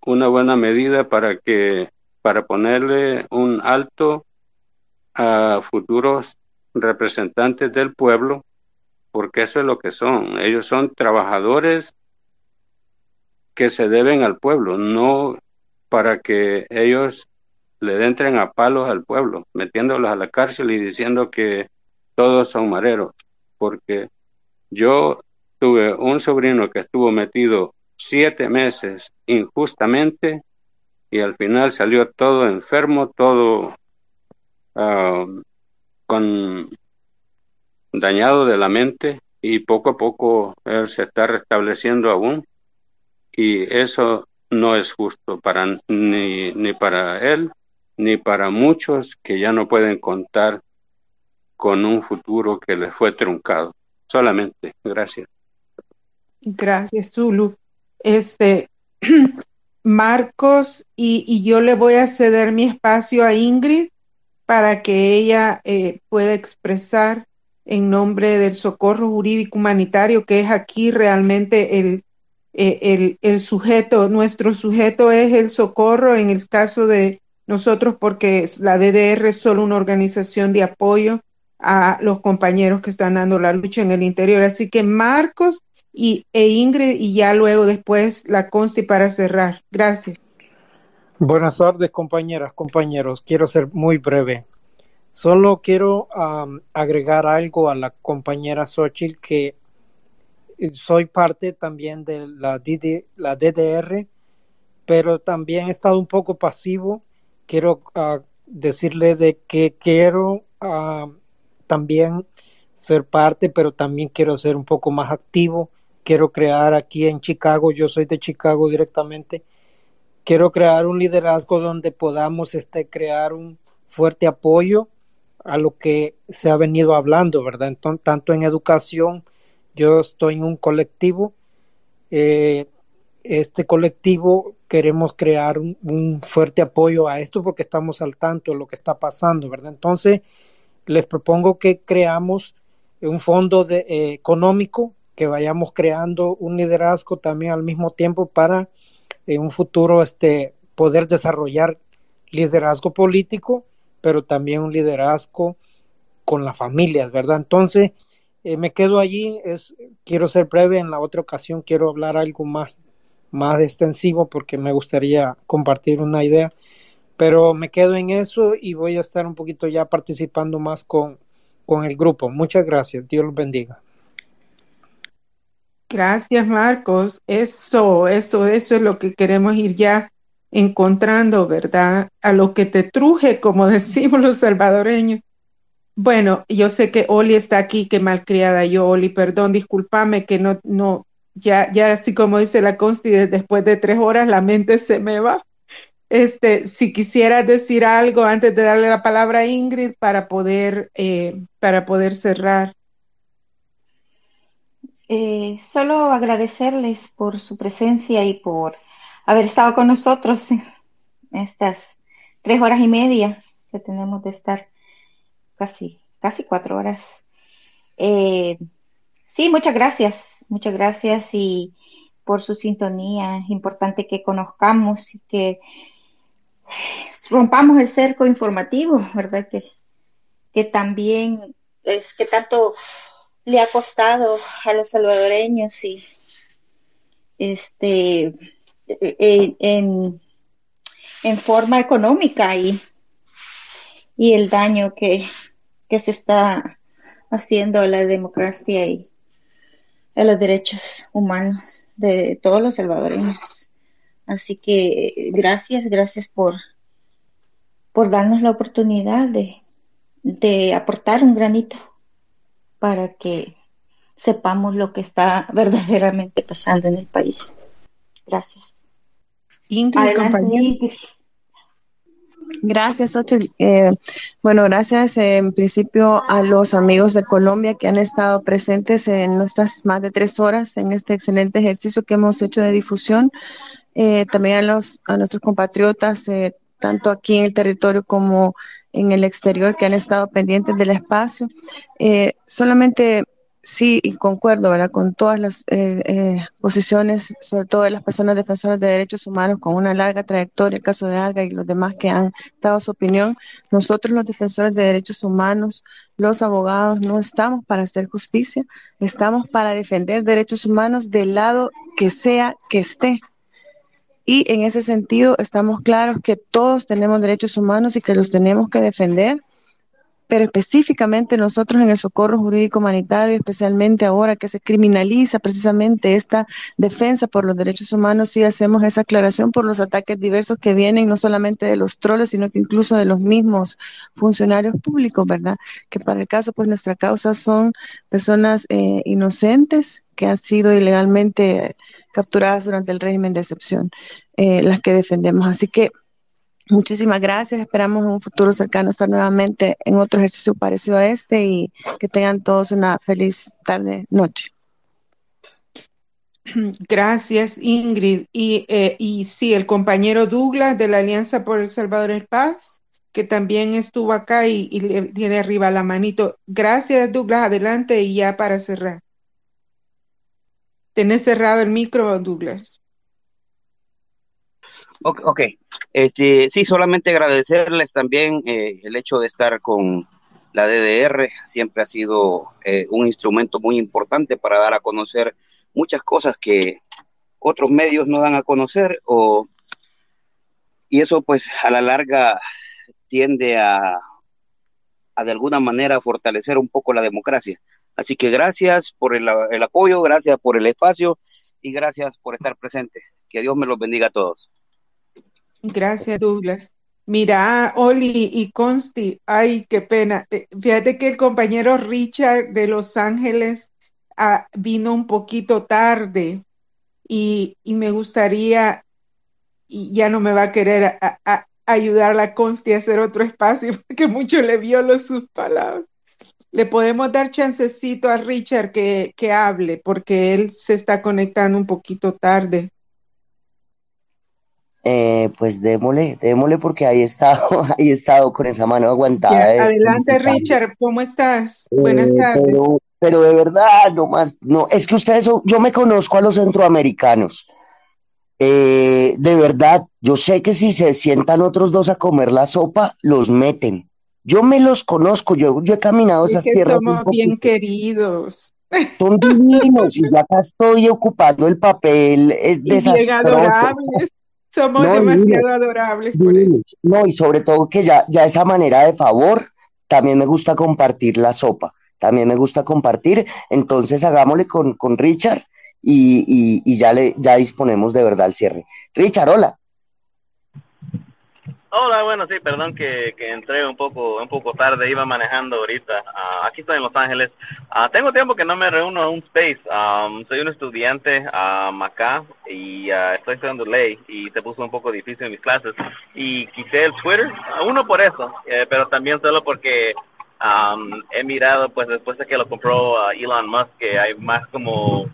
una buena medida para que para ponerle un alto a futuros representantes del pueblo, porque eso es lo que son. Ellos son trabajadores que se deben al pueblo, no para que ellos le entren a palos al pueblo, metiéndolos a la cárcel y diciendo que todos son mareros, porque yo tuve un sobrino que estuvo metido siete meses injustamente y al final salió todo enfermo, todo ah, con dañado de la mente y poco a poco él se está restableciendo aún y eso no es justo para ni, ni para él ni para muchos que ya no pueden contar con un futuro que les fue truncado. Solamente, gracias. Gracias, Zulu. Este, [clears throat] Marcos, y, yo le voy a ceder mi espacio a Ingrid para que ella eh, pueda expresar en nombre del socorro jurídico humanitario, que es aquí realmente el, eh, el, el, sujeto, nuestro sujeto es el socorro en el caso de nosotros, porque la DDR es solo una organización de apoyo a los compañeros que están dando la lucha en el interior. Así que Marcos, y, e Ingrid y ya luego después la Consti para cerrar. Gracias. Buenas tardes, compañeras, compañeros. Quiero ser muy breve. Solo quiero agregar algo a la compañera Xochitl que eh, soy parte también de la, la DDR, pero también he estado un poco pasivo. Quiero ah, decirle de que quiero ah, también ser parte, pero también quiero ser un poco más activo quiero crear aquí en Chicago, yo soy de Chicago directamente, quiero crear un liderazgo donde podamos este, crear un fuerte apoyo a lo que se ha venido hablando, ¿verdad? Entonces, tanto en educación, yo estoy en un colectivo, eh, este colectivo queremos crear un, fuerte apoyo a esto porque estamos al tanto de lo que está pasando, ¿verdad? Entonces, les propongo que creamos un fondo de, eh, económico que vayamos creando un liderazgo también al mismo tiempo para en un futuro este, poder desarrollar liderazgo político, pero también un liderazgo con las familias, ¿verdad? Entonces, eh, me quedo allí, es, quiero ser breve, en la otra ocasión quiero hablar algo más, más extensivo porque me gustaría compartir una idea, pero me quedo en eso y voy a estar un poquito ya participando más con, con el grupo. Muchas gracias, Dios los bendiga. Gracias, Marcos. Eso, eso, eso es lo que queremos ir ya encontrando, ¿verdad? A lo que te truje, como [laughs] decimos los salvadoreños. Bueno, yo sé que Oli está aquí, que malcriada yo, Oli, perdón, discúlpame que no, no, ya, ya así como dice la Consti, después de tres horas la mente se me va. Este, si quisieras decir algo antes de darle la palabra a Ingrid para poder, eh, para poder cerrar. Eh, solo agradecerles por su presencia y por haber estado con nosotros estas tres horas y media que tenemos de estar casi, casi cuatro horas. Eh, sí, muchas gracias, muchas gracias y por su sintonía. Es importante que conozcamos y que rompamos el cerco informativo, ¿verdad? Que, que también es que tanto le ha costado a los salvadoreños y este en, en forma económica y, y el daño que, que se está haciendo a la democracia y a los derechos humanos de todos los salvadoreños. Así que gracias, gracias por, por darnos la oportunidad de, de aportar un granito para que sepamos lo que está [laughs] verdaderamente pasando en el país. Gracias. Gracias, Ochel. Eh, bueno, gracias en principio a los amigos de Colombia que han estado presentes en nuestras más de tres horas en este excelente ejercicio que hemos hecho de difusión. Eh, también a, los, a nuestros compatriotas, eh, tanto aquí en el territorio como en el exterior, que han estado pendientes del espacio. solamente sí, y concuerdo. Con todas las eh, eh, posiciones, sobre todo de las personas defensoras de derechos humanos con una larga trayectoria, el caso de Alga y los demás que han dado su opinión. Nosotros los defensores de derechos humanos, los abogados, no estamos para hacer justicia, estamos para defender derechos humanos del lado que sea que esté. Y en ese sentido estamos claros que todos tenemos derechos humanos y que los tenemos que defender pero específicamente nosotros en el socorro jurídico humanitario, especialmente ahora que se criminaliza precisamente esta defensa por los derechos humanos, sí hacemos esa aclaración por los ataques diversos que vienen no solamente de los troles, sino que incluso de los mismos funcionarios públicos, ¿verdad? Que para el caso, pues nuestra causa son personas eh, inocentes que han sido ilegalmente capturadas durante el régimen de excepción, eh, las que defendemos. Así que Muchísimas gracias. Esperamos en un futuro cercano estar nuevamente en otro ejercicio parecido a este y que tengan todos una feliz tarde, noche. [clears throat] Gracias, Ingrid. Y, eh, y sí, el compañero Douglas de la Alianza por El Salvador el Paz, que también estuvo acá y, y tiene arriba la manito. Gracias, Douglas. Adelante y ya para cerrar. Tenés cerrado el micro, Douglas. Ok, Este, sí, solamente agradecerles también eh, el hecho de estar con la DDR. Siempre ha sido eh, un instrumento muy importante para dar a conocer muchas cosas que otros medios no dan a conocer o, y eso pues a la larga tiende a, a de alguna manera fortalecer un poco la democracia. Así que gracias por el, el apoyo, gracias por el espacio y gracias por estar presente. Que Dios me los bendiga a todos. Gracias, Douglas. Mira, Oli y Consti, ay, qué pena. Eh, fíjate que el compañero Richard de Los Ángeles ah, vino un poquito tarde y, me gustaría, y ya no me va a querer ayudar la Consti a hacer otro espacio [laughs] porque mucho le violo sus palabras. Le podemos dar chancecito a Richard que, que hable porque él se está conectando un poquito tarde. Eh, pues démosle, démosle porque ahí he estado, [laughs] ahí he estado con esa mano aguantada. adelante, Richard, ¿cómo estás? Buenas eh, tardes. Pero, de verdad, no más, no, es que ustedes, yo me conozco a los centroamericanos. Eh, de verdad, yo sé que si se sientan otros dos a comer la sopa, los meten. Yo me los conozco, yo, yo he caminado esas tierras. Somos bien queridos. Son divinos y ya acá estoy ocupando el papel desastroso. Somos demasiado adorables por eso. No, y sobre todo que ya, ya esa manera de favor, también me gusta compartir la sopa, también me gusta compartir, entonces hagámosle con, con Richard y, y, ya, le, ya disponemos de verdad el cierre. Richard, hola. Hola, bueno, sí, perdón que, que entré un poco un poco tarde, iba manejando ahorita. Ah, aquí estoy en Los Ángeles. Ah, tengo tiempo que no me reúno a un space. Um, soy un estudiante acá y uh, estoy estudiando ley y se puso un poco difícil en mis clases. Y quité el Twitter, uno por eso, eh, pero también solo porque um, he mirado, pues después de que lo compró Elon Musk, que hay más como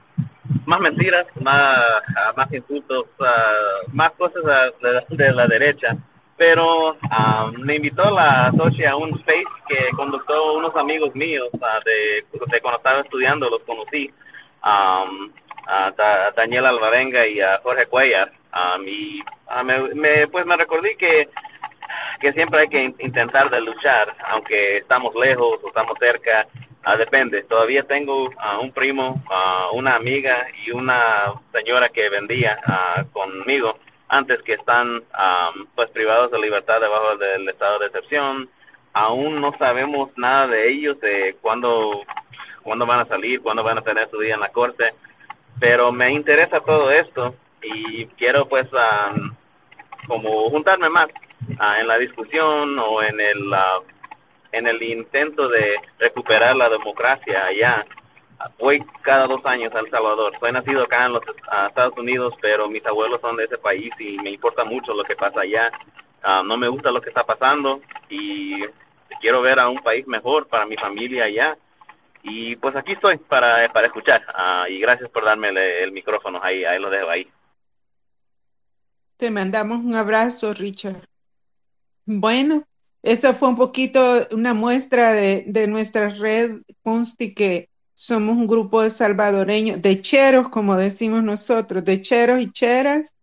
más mentiras, más, más insultos, más cosas de la derecha pero um, me invitó la socia a un space que conductó unos amigos míos uh, de, cuando estaba estudiando, los conocí, um, a, Daniel Alvarenga y a Jorge Cuellar, um, y uh, me, pues me recordé que, que siempre hay que intentar de luchar, aunque estamos lejos o estamos cerca, uh, depende. Todavía tengo un primo, una amiga y una señora que vendía conmigo, antes que están pues privados de libertad debajo del estado de excepción. Aún no sabemos nada de ellos, de cuándo, cuándo van a salir, cuándo van a tener su día en la corte, pero me interesa todo esto y quiero pues como juntarme más ah, en la discusión o en el, ah, en el intento de recuperar la democracia allá voy cada dos años a El Salvador. Soy nacido acá en los Estados Unidos, pero mis abuelos son de ese país y me importa mucho lo que pasa allá. Ah, no me gusta lo que está pasando y quiero ver a un país mejor para mi familia allá. Y pues aquí estoy para, para escuchar. Uh, y gracias por darme el, el, micrófono. Ahí, ahí lo dejo ahí. Te mandamos un abrazo, Richard. Bueno, eso fue un poquito una muestra de, de nuestra red Consti que somos un grupo de salvadoreños, de cheros, como decimos nosotros, de cheros y cheras,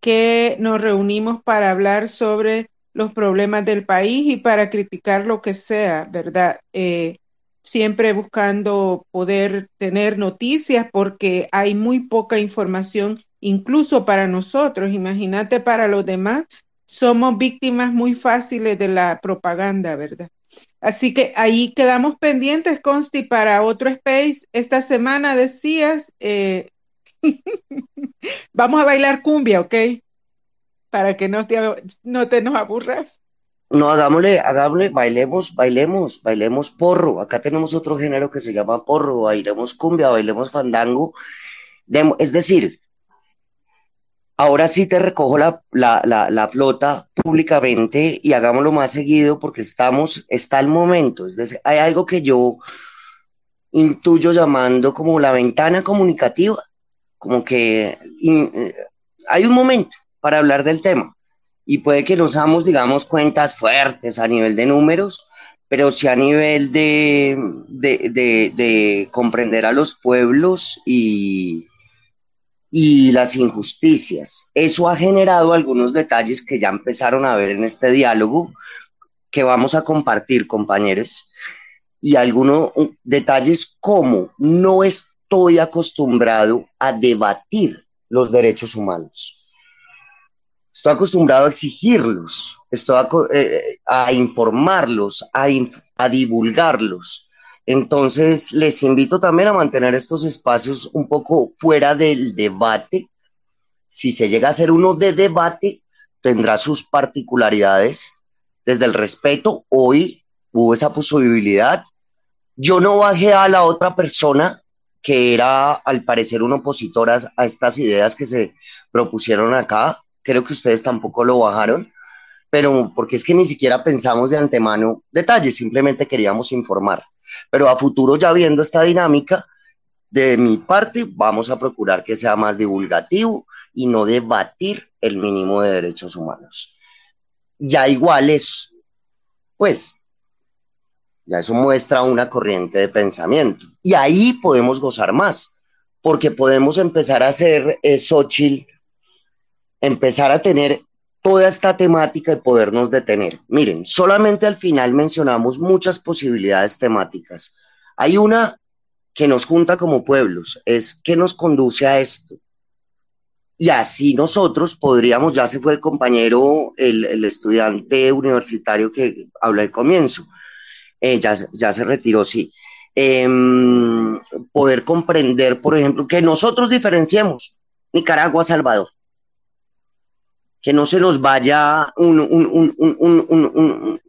que nos reunimos para hablar sobre los problemas del país y para criticar lo que sea, ¿verdad? Eh, siempre buscando poder tener noticias porque hay muy poca información, incluso para nosotros, imagínate para los demás, somos víctimas muy fáciles de la propaganda, ¿verdad? Así que ahí quedamos pendientes, Consti, para otro space. Esta semana decías, eh, [laughs] vamos a bailar cumbia, ¿ok? Para que no te, no te nos aburras. No, hagámosle, hagámosle, bailemos, bailemos, bailemos porro. Acá tenemos otro género que se llama porro, bailemos cumbia, bailemos fandango. es decir, ahora sí te recojo la, la, la, flota públicamente y hagámoslo más seguido porque estamos, está el momento. Es decir, hay algo que yo intuyo llamando como la ventana comunicativa, como que eh, hay un momento para hablar del tema y puede que nos damos, digamos, cuentas fuertes a nivel de números, pero sí a nivel de, de, de comprender a los pueblos y, y las injusticias. Eso ha generado algunos detalles que ya empezaron a ver en este diálogo que vamos a compartir, compañeros, y algunos detalles como no estoy acostumbrado a debatir los derechos humanos. Estoy acostumbrado a exigirlos, estoy a, eh, a informarlos, a, a divulgarlos, entonces, les invito también a mantener estos espacios un poco fuera del debate. Si se llega a ser uno de debate, tendrá sus particularidades desde el respeto. Hoy hubo esa posibilidad. Yo no bajé a la otra persona que era al parecer un opositor a, a estas ideas que se propusieron acá. Creo que ustedes tampoco lo bajaron pero porque es que ni siquiera pensamos de antemano detalles, simplemente queríamos informar. Pero a futuro, ya viendo esta dinámica, de mi parte, vamos a procurar que sea más divulgativo y no debatir el mínimo de derechos humanos. Ya igual es, pues, ya eso muestra una corriente de pensamiento. Y ahí podemos gozar más, porque podemos empezar a hacer, eh, Xochitl, empezar a tener toda esta temática y podernos detener. Miren, solamente al final mencionamos muchas posibilidades temáticas. Hay una que nos junta como pueblos, es que nos conduce a esto. Y así nosotros podríamos, ya se fue el compañero, el, estudiante universitario que habla al comienzo, eh, ya, ya se retiró, sí. Em, poder comprender, por ejemplo, que nosotros diferenciemos Nicaragua, Salvador que no se nos vaya un, un, un,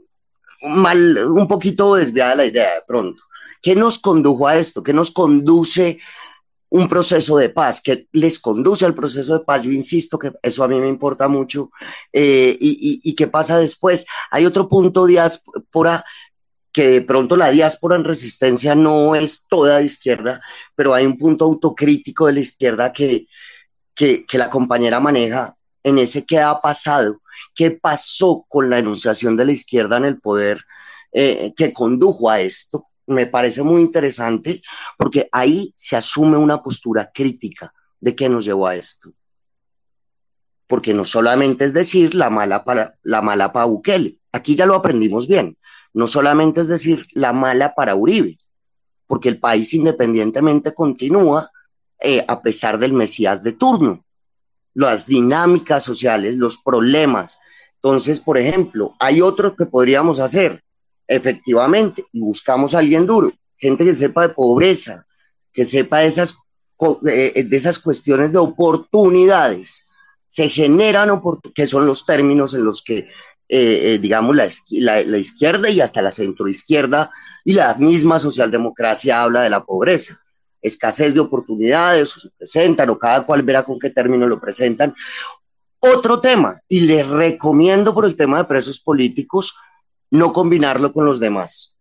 mal, un poquito desviada la idea de pronto. ¿Qué nos condujo a esto? ¿Qué nos conduce un proceso de paz? ¿Qué les conduce al proceso de paz? Yo insisto que eso a mí me importa mucho. Eh, y, y, qué pasa después? Hay otro punto diáspora que de pronto la diáspora en resistencia no es toda de izquierda, pero hay un punto autocrítico de la izquierda que, que, que la compañera maneja en ese qué ha pasado, qué pasó con la enunciación de la izquierda en el poder eh, que condujo a esto. Me parece muy interesante porque ahí se asume una postura crítica de qué nos llevó a esto. Porque no solamente es decir la mala para, la mala para Bukele, aquí ya lo aprendimos bien, no solamente es decir la mala para Uribe, porque el país independientemente continúa eh, a pesar del Mesías de turno las dinámicas sociales, los problemas. Entonces, por ejemplo, hay otro que podríamos hacer, efectivamente, buscamos a alguien duro, gente que sepa de pobreza, que sepa de esas, eh, de esas cuestiones de oportunidades. Se generan, que son los términos en los que, eh, eh, digamos, la, la izquierda y hasta la centroizquierda y la misma socialdemocracia habla de la pobreza escasez de oportunidades, o se presentan, o cada cual verá con qué término lo presentan. Otro tema, y les recomiendo por el tema de presos políticos, no combinarlo con los demás.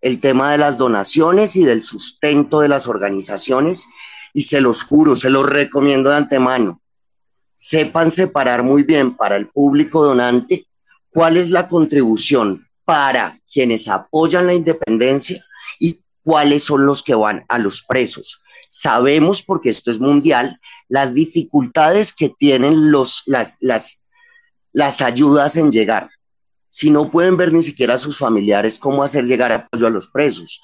El tema de las donaciones y del sustento de las organizaciones, y se los juro, se los recomiendo de antemano. Sepan separar muy bien para el público donante cuál es la contribución para quienes apoyan la independencia y cuáles son los que van a los presos. Sabemos, porque esto es mundial, las dificultades que tienen los, las, las, las ayudas en llegar. Si no pueden ver ni siquiera a sus familiares, cómo hacer llegar apoyo a los presos.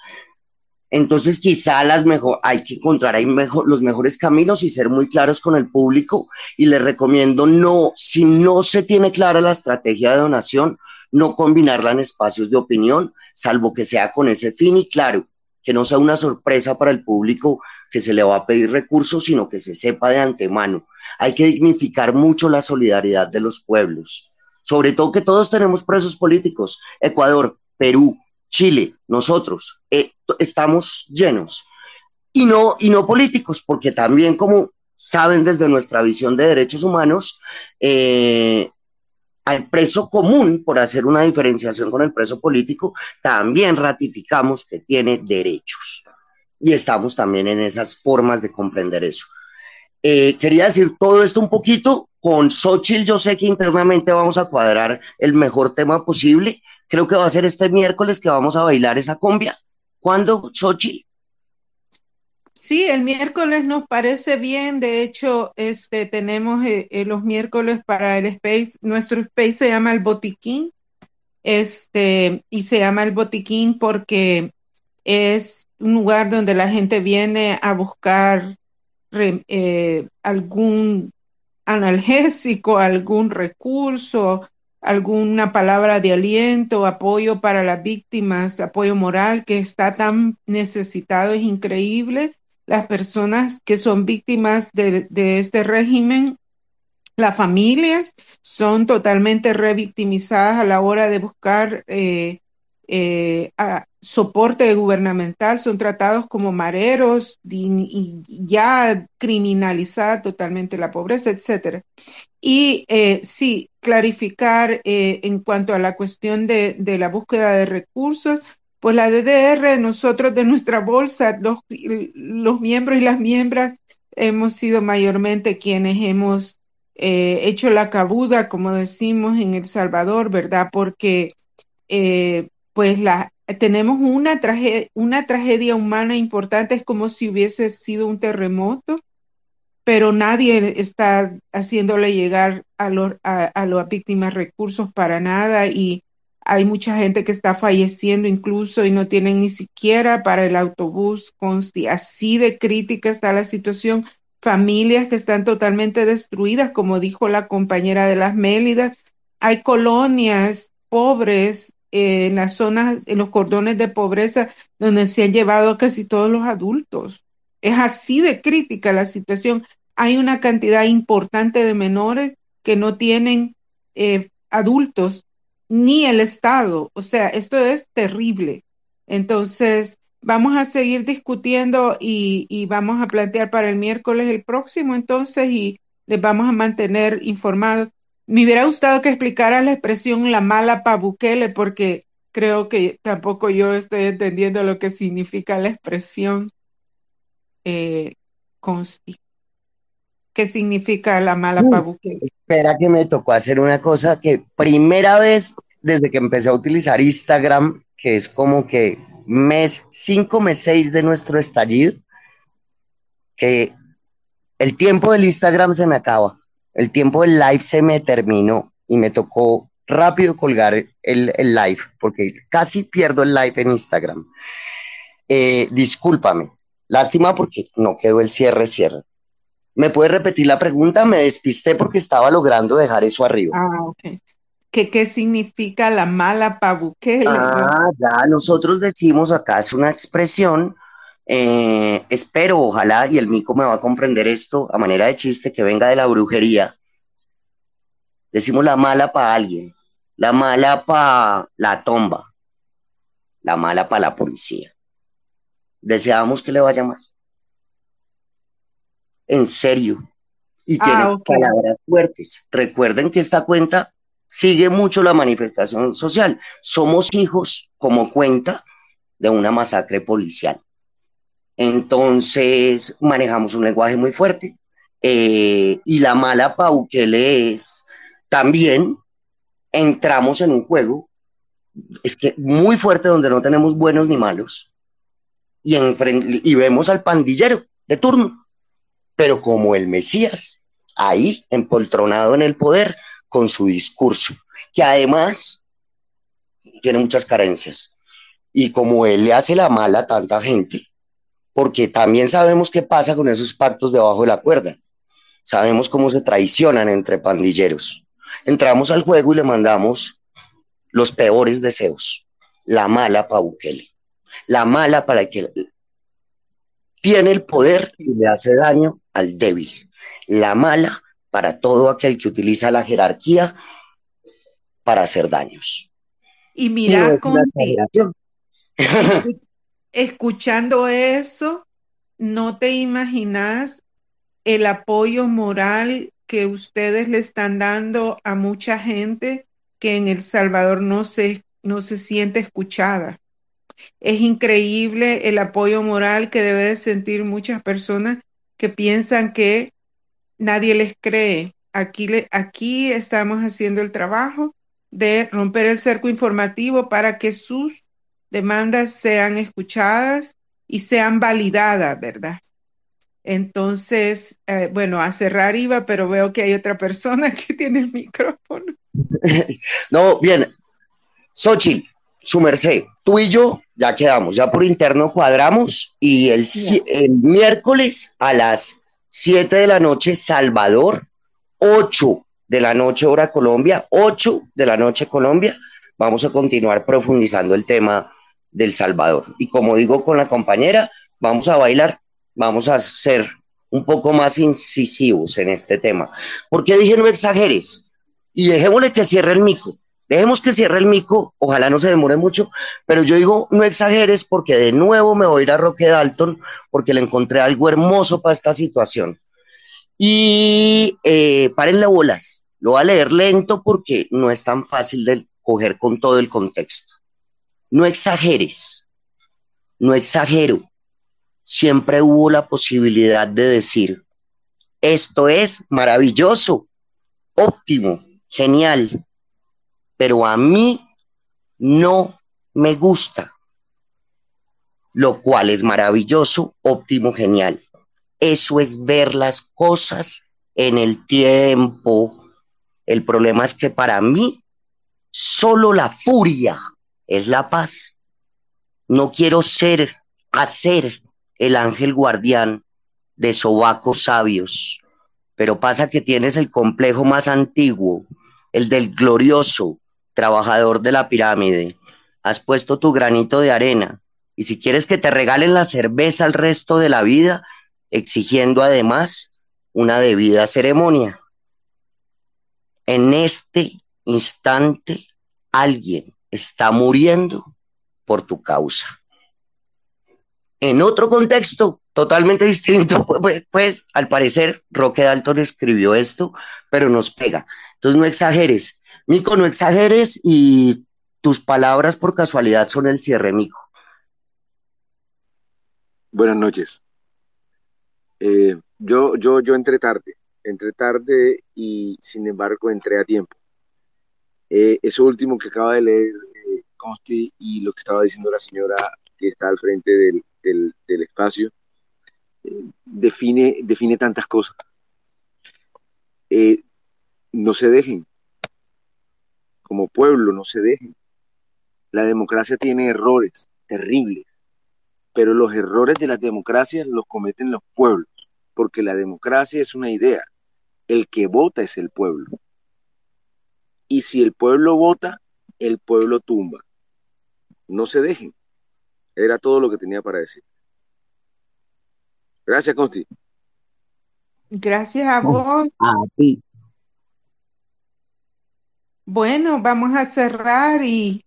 Entonces, quizá las mejor, hay que encontrar ahí mejor, los mejores caminos y ser muy claros con el público. Y les recomiendo no, si no se tiene clara la estrategia de donación, no combinarla en espacios de opinión, salvo que sea con ese fin y claro, que no sea una sorpresa para el público que se le va a pedir recursos, sino que se sepa de antemano. Hay que dignificar mucho la solidaridad de los pueblos, sobre todo que todos tenemos presos políticos, Ecuador, Perú, Chile, nosotros, eh, estamos llenos. Y no, y no políticos, porque también como saben desde nuestra visión de derechos humanos, eh, al preso común, por hacer una diferenciación con el preso político, también ratificamos que tiene derechos. Y estamos también en esas formas de comprender eso. Eh, quería decir todo esto un poquito. Con Xochitl yo sé que internamente vamos a cuadrar el mejor tema posible. Creo que va a ser este miércoles que vamos a bailar esa combia. ¿Cuándo, Xochitl? Sí, el miércoles nos parece bien. De hecho, este tenemos eh, eh, los miércoles para el space. Nuestro space se llama el botiquín. Este, y se llama el botiquín porque es un lugar donde la gente viene a buscar eh, algún analgésico, algún recurso, alguna palabra de aliento, apoyo para las víctimas, apoyo moral que está tan necesitado, es increíble las personas que son víctimas de, este régimen, las familias son totalmente revictimizadas a la hora de buscar eh, eh, soporte gubernamental, son tratados como mareros y, ya criminalizada totalmente la pobreza, etcétera. Y eh, sí, clarificar en cuanto a la cuestión de, de la búsqueda de recursos, pues la DDR, nosotros de nuestra bolsa, los, los miembros y las miembros, hemos sido mayormente quienes hemos eh, hecho la cabuda, como decimos en El Salvador, ¿verdad? Porque eh, pues la, tenemos una, una tragedia humana importante, es como si hubiese sido un terremoto, pero nadie está haciéndole llegar a, los, a, a las víctimas recursos para nada y hay mucha gente que está falleciendo incluso y no tienen ni siquiera para el autobús. Así de crítica está la situación. Familias que están totalmente destruidas, como dijo la compañera de las Mélidas. Hay colonias pobres eh, en las zonas, en los cordones de pobreza, donde se han llevado casi todos los adultos. Es así de crítica la situación. Hay una cantidad importante de menores que no tienen eh, adultos ni el Estado. O sea, esto es terrible. Entonces, vamos a seguir discutiendo y, vamos a plantear para el miércoles el próximo entonces y les vamos a mantener informados. Me hubiera gustado que explicara la expresión la mala pa Bukele porque creo que tampoco yo estoy entendiendo lo que significa la expresión eh. ¿Qué significa la mala Bukele? Espera que me tocó hacer una cosa que primera vez desde que empecé a utilizar Instagram, que es como que mes 5, mes 6 de nuestro estallido, que el tiempo del Instagram se me acaba, el tiempo del live se me terminó y me tocó rápido colgar el, live, porque casi pierdo el live en Instagram. Eh, discúlpame, lástima porque no quedó el cierre, cierre. ¿Me puede repetir la pregunta? Me despisté porque estaba logrando dejar eso arriba. Ah, ok qué significa la mala pabuquela. Ah, ya, nosotros decimos acá, es una expresión, eh, espero, ojalá, y el mico me va a comprender esto a manera de chiste, que venga de la brujería. Decimos la mala para alguien, la mala para la tomba, la mala para la policía. Deseamos que le vaya mal. En serio. Y tiene ah, palabras fuertes. Recuerden que esta cuenta sigue mucho la manifestación social. Somos hijos, como cuenta, de una masacre policial. Entonces manejamos un lenguaje muy fuerte. Eh, y la mala le es también entramos en un juego muy fuerte donde no tenemos buenos ni malos y, y vemos al pandillero de turno, pero como el Mesías, ahí empoltronado en el poder, con su discurso, que además tiene muchas carencias. Y como él le hace la mala a tanta gente, porque también sabemos qué pasa con esos pactos debajo de la cuerda. Sabemos cómo se traicionan entre pandilleros. Entramos al juego y le mandamos los peores deseos. La mala para Bukele. La mala para que tiene el poder y le hace daño al débil. La mala para todo aquel que utiliza la jerarquía para hacer daños. Y mira, [laughs] escuchando eso, no te imaginas el apoyo moral que ustedes le están dando a mucha gente que en El Salvador no se, no se siente escuchada. Es increíble el apoyo moral que debe de sentir muchas personas que piensan que nadie les cree. Aquí, le, aquí estamos haciendo el trabajo de romper el cerco informativo para que sus demandas sean escuchadas y sean validadas, ¿verdad? Entonces, eh, bueno, a cerrar iba, pero veo que hay otra persona [laughs] que tiene el micrófono. [laughs] no, bien. Xochitl, su merced, tú y yo ya quedamos, ya por interno cuadramos y el, el miércoles a las 7 de la noche Salvador, 8 de la noche hora Colombia, 8 de la noche Colombia. Vamos a continuar profundizando el tema del Salvador. Y como digo con la compañera, vamos a bailar, vamos a ser un poco más incisivos en este tema. porque dije no exageres? Y dejémosle que cierre el mico. Dejemos que cierre el mico, ojalá no se demore mucho, pero yo digo, no exageres porque de nuevo me voy a ir a Roque Dalton porque le encontré algo hermoso para esta situación. Y eh, párenle bolas, lo voy a leer lento porque no es tan fácil de coger con todo el contexto. No exageres, no exagero. Siempre hubo la posibilidad de decir, esto es maravilloso, óptimo, genial, pero a mí no me gusta, lo cual es maravilloso, óptimo, genial. Eso es ver las cosas en el tiempo. El problema es que para mí solo la furia es la paz. No quiero ser, hacer el ángel guardián de sobacos sabios, pero pasa que tienes el complejo más antiguo, el del glorioso, trabajador de la pirámide, has puesto tu granito de arena y si quieres que te regalen la cerveza el resto de la vida, exigiendo además una debida ceremonia. En este instante alguien está muriendo por tu causa. En otro contexto totalmente distinto, [laughs] pues, pues, al parecer Roque Dalton escribió esto, pero nos pega. Entonces no exageres. Mico, no exageres y tus palabras por casualidad son el cierre, Mico. Buenas noches. Eh, yo, yo, yo entré tarde, entré tarde y sin embargo entré a tiempo. Eh, eso último que acaba de leer eh, Consti y lo que estaba diciendo la señora que está al frente del, del, espacio, eh, define, define tantas cosas. no se dejen, como pueblo, no se dejen. La democracia tiene errores terribles, pero los errores de la democracia los cometen los pueblos, porque la democracia es una idea. El que vota es el pueblo. Y si el pueblo vota, el pueblo tumba. No se dejen. Era todo lo que tenía para decir. Gracias, Consti. Gracias a vos. A ti. Bueno, vamos a cerrar y,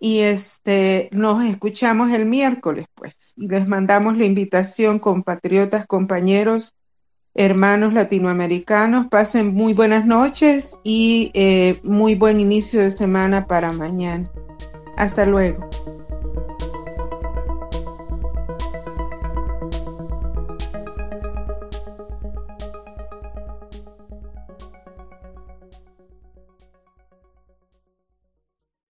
y este nos escuchamos el miércoles, pues. Les mandamos la invitación, compatriotas, compañeros, hermanos latinoamericanos. Pasen muy buenas noches y eh, muy buen inicio de semana para mañana. Hasta luego.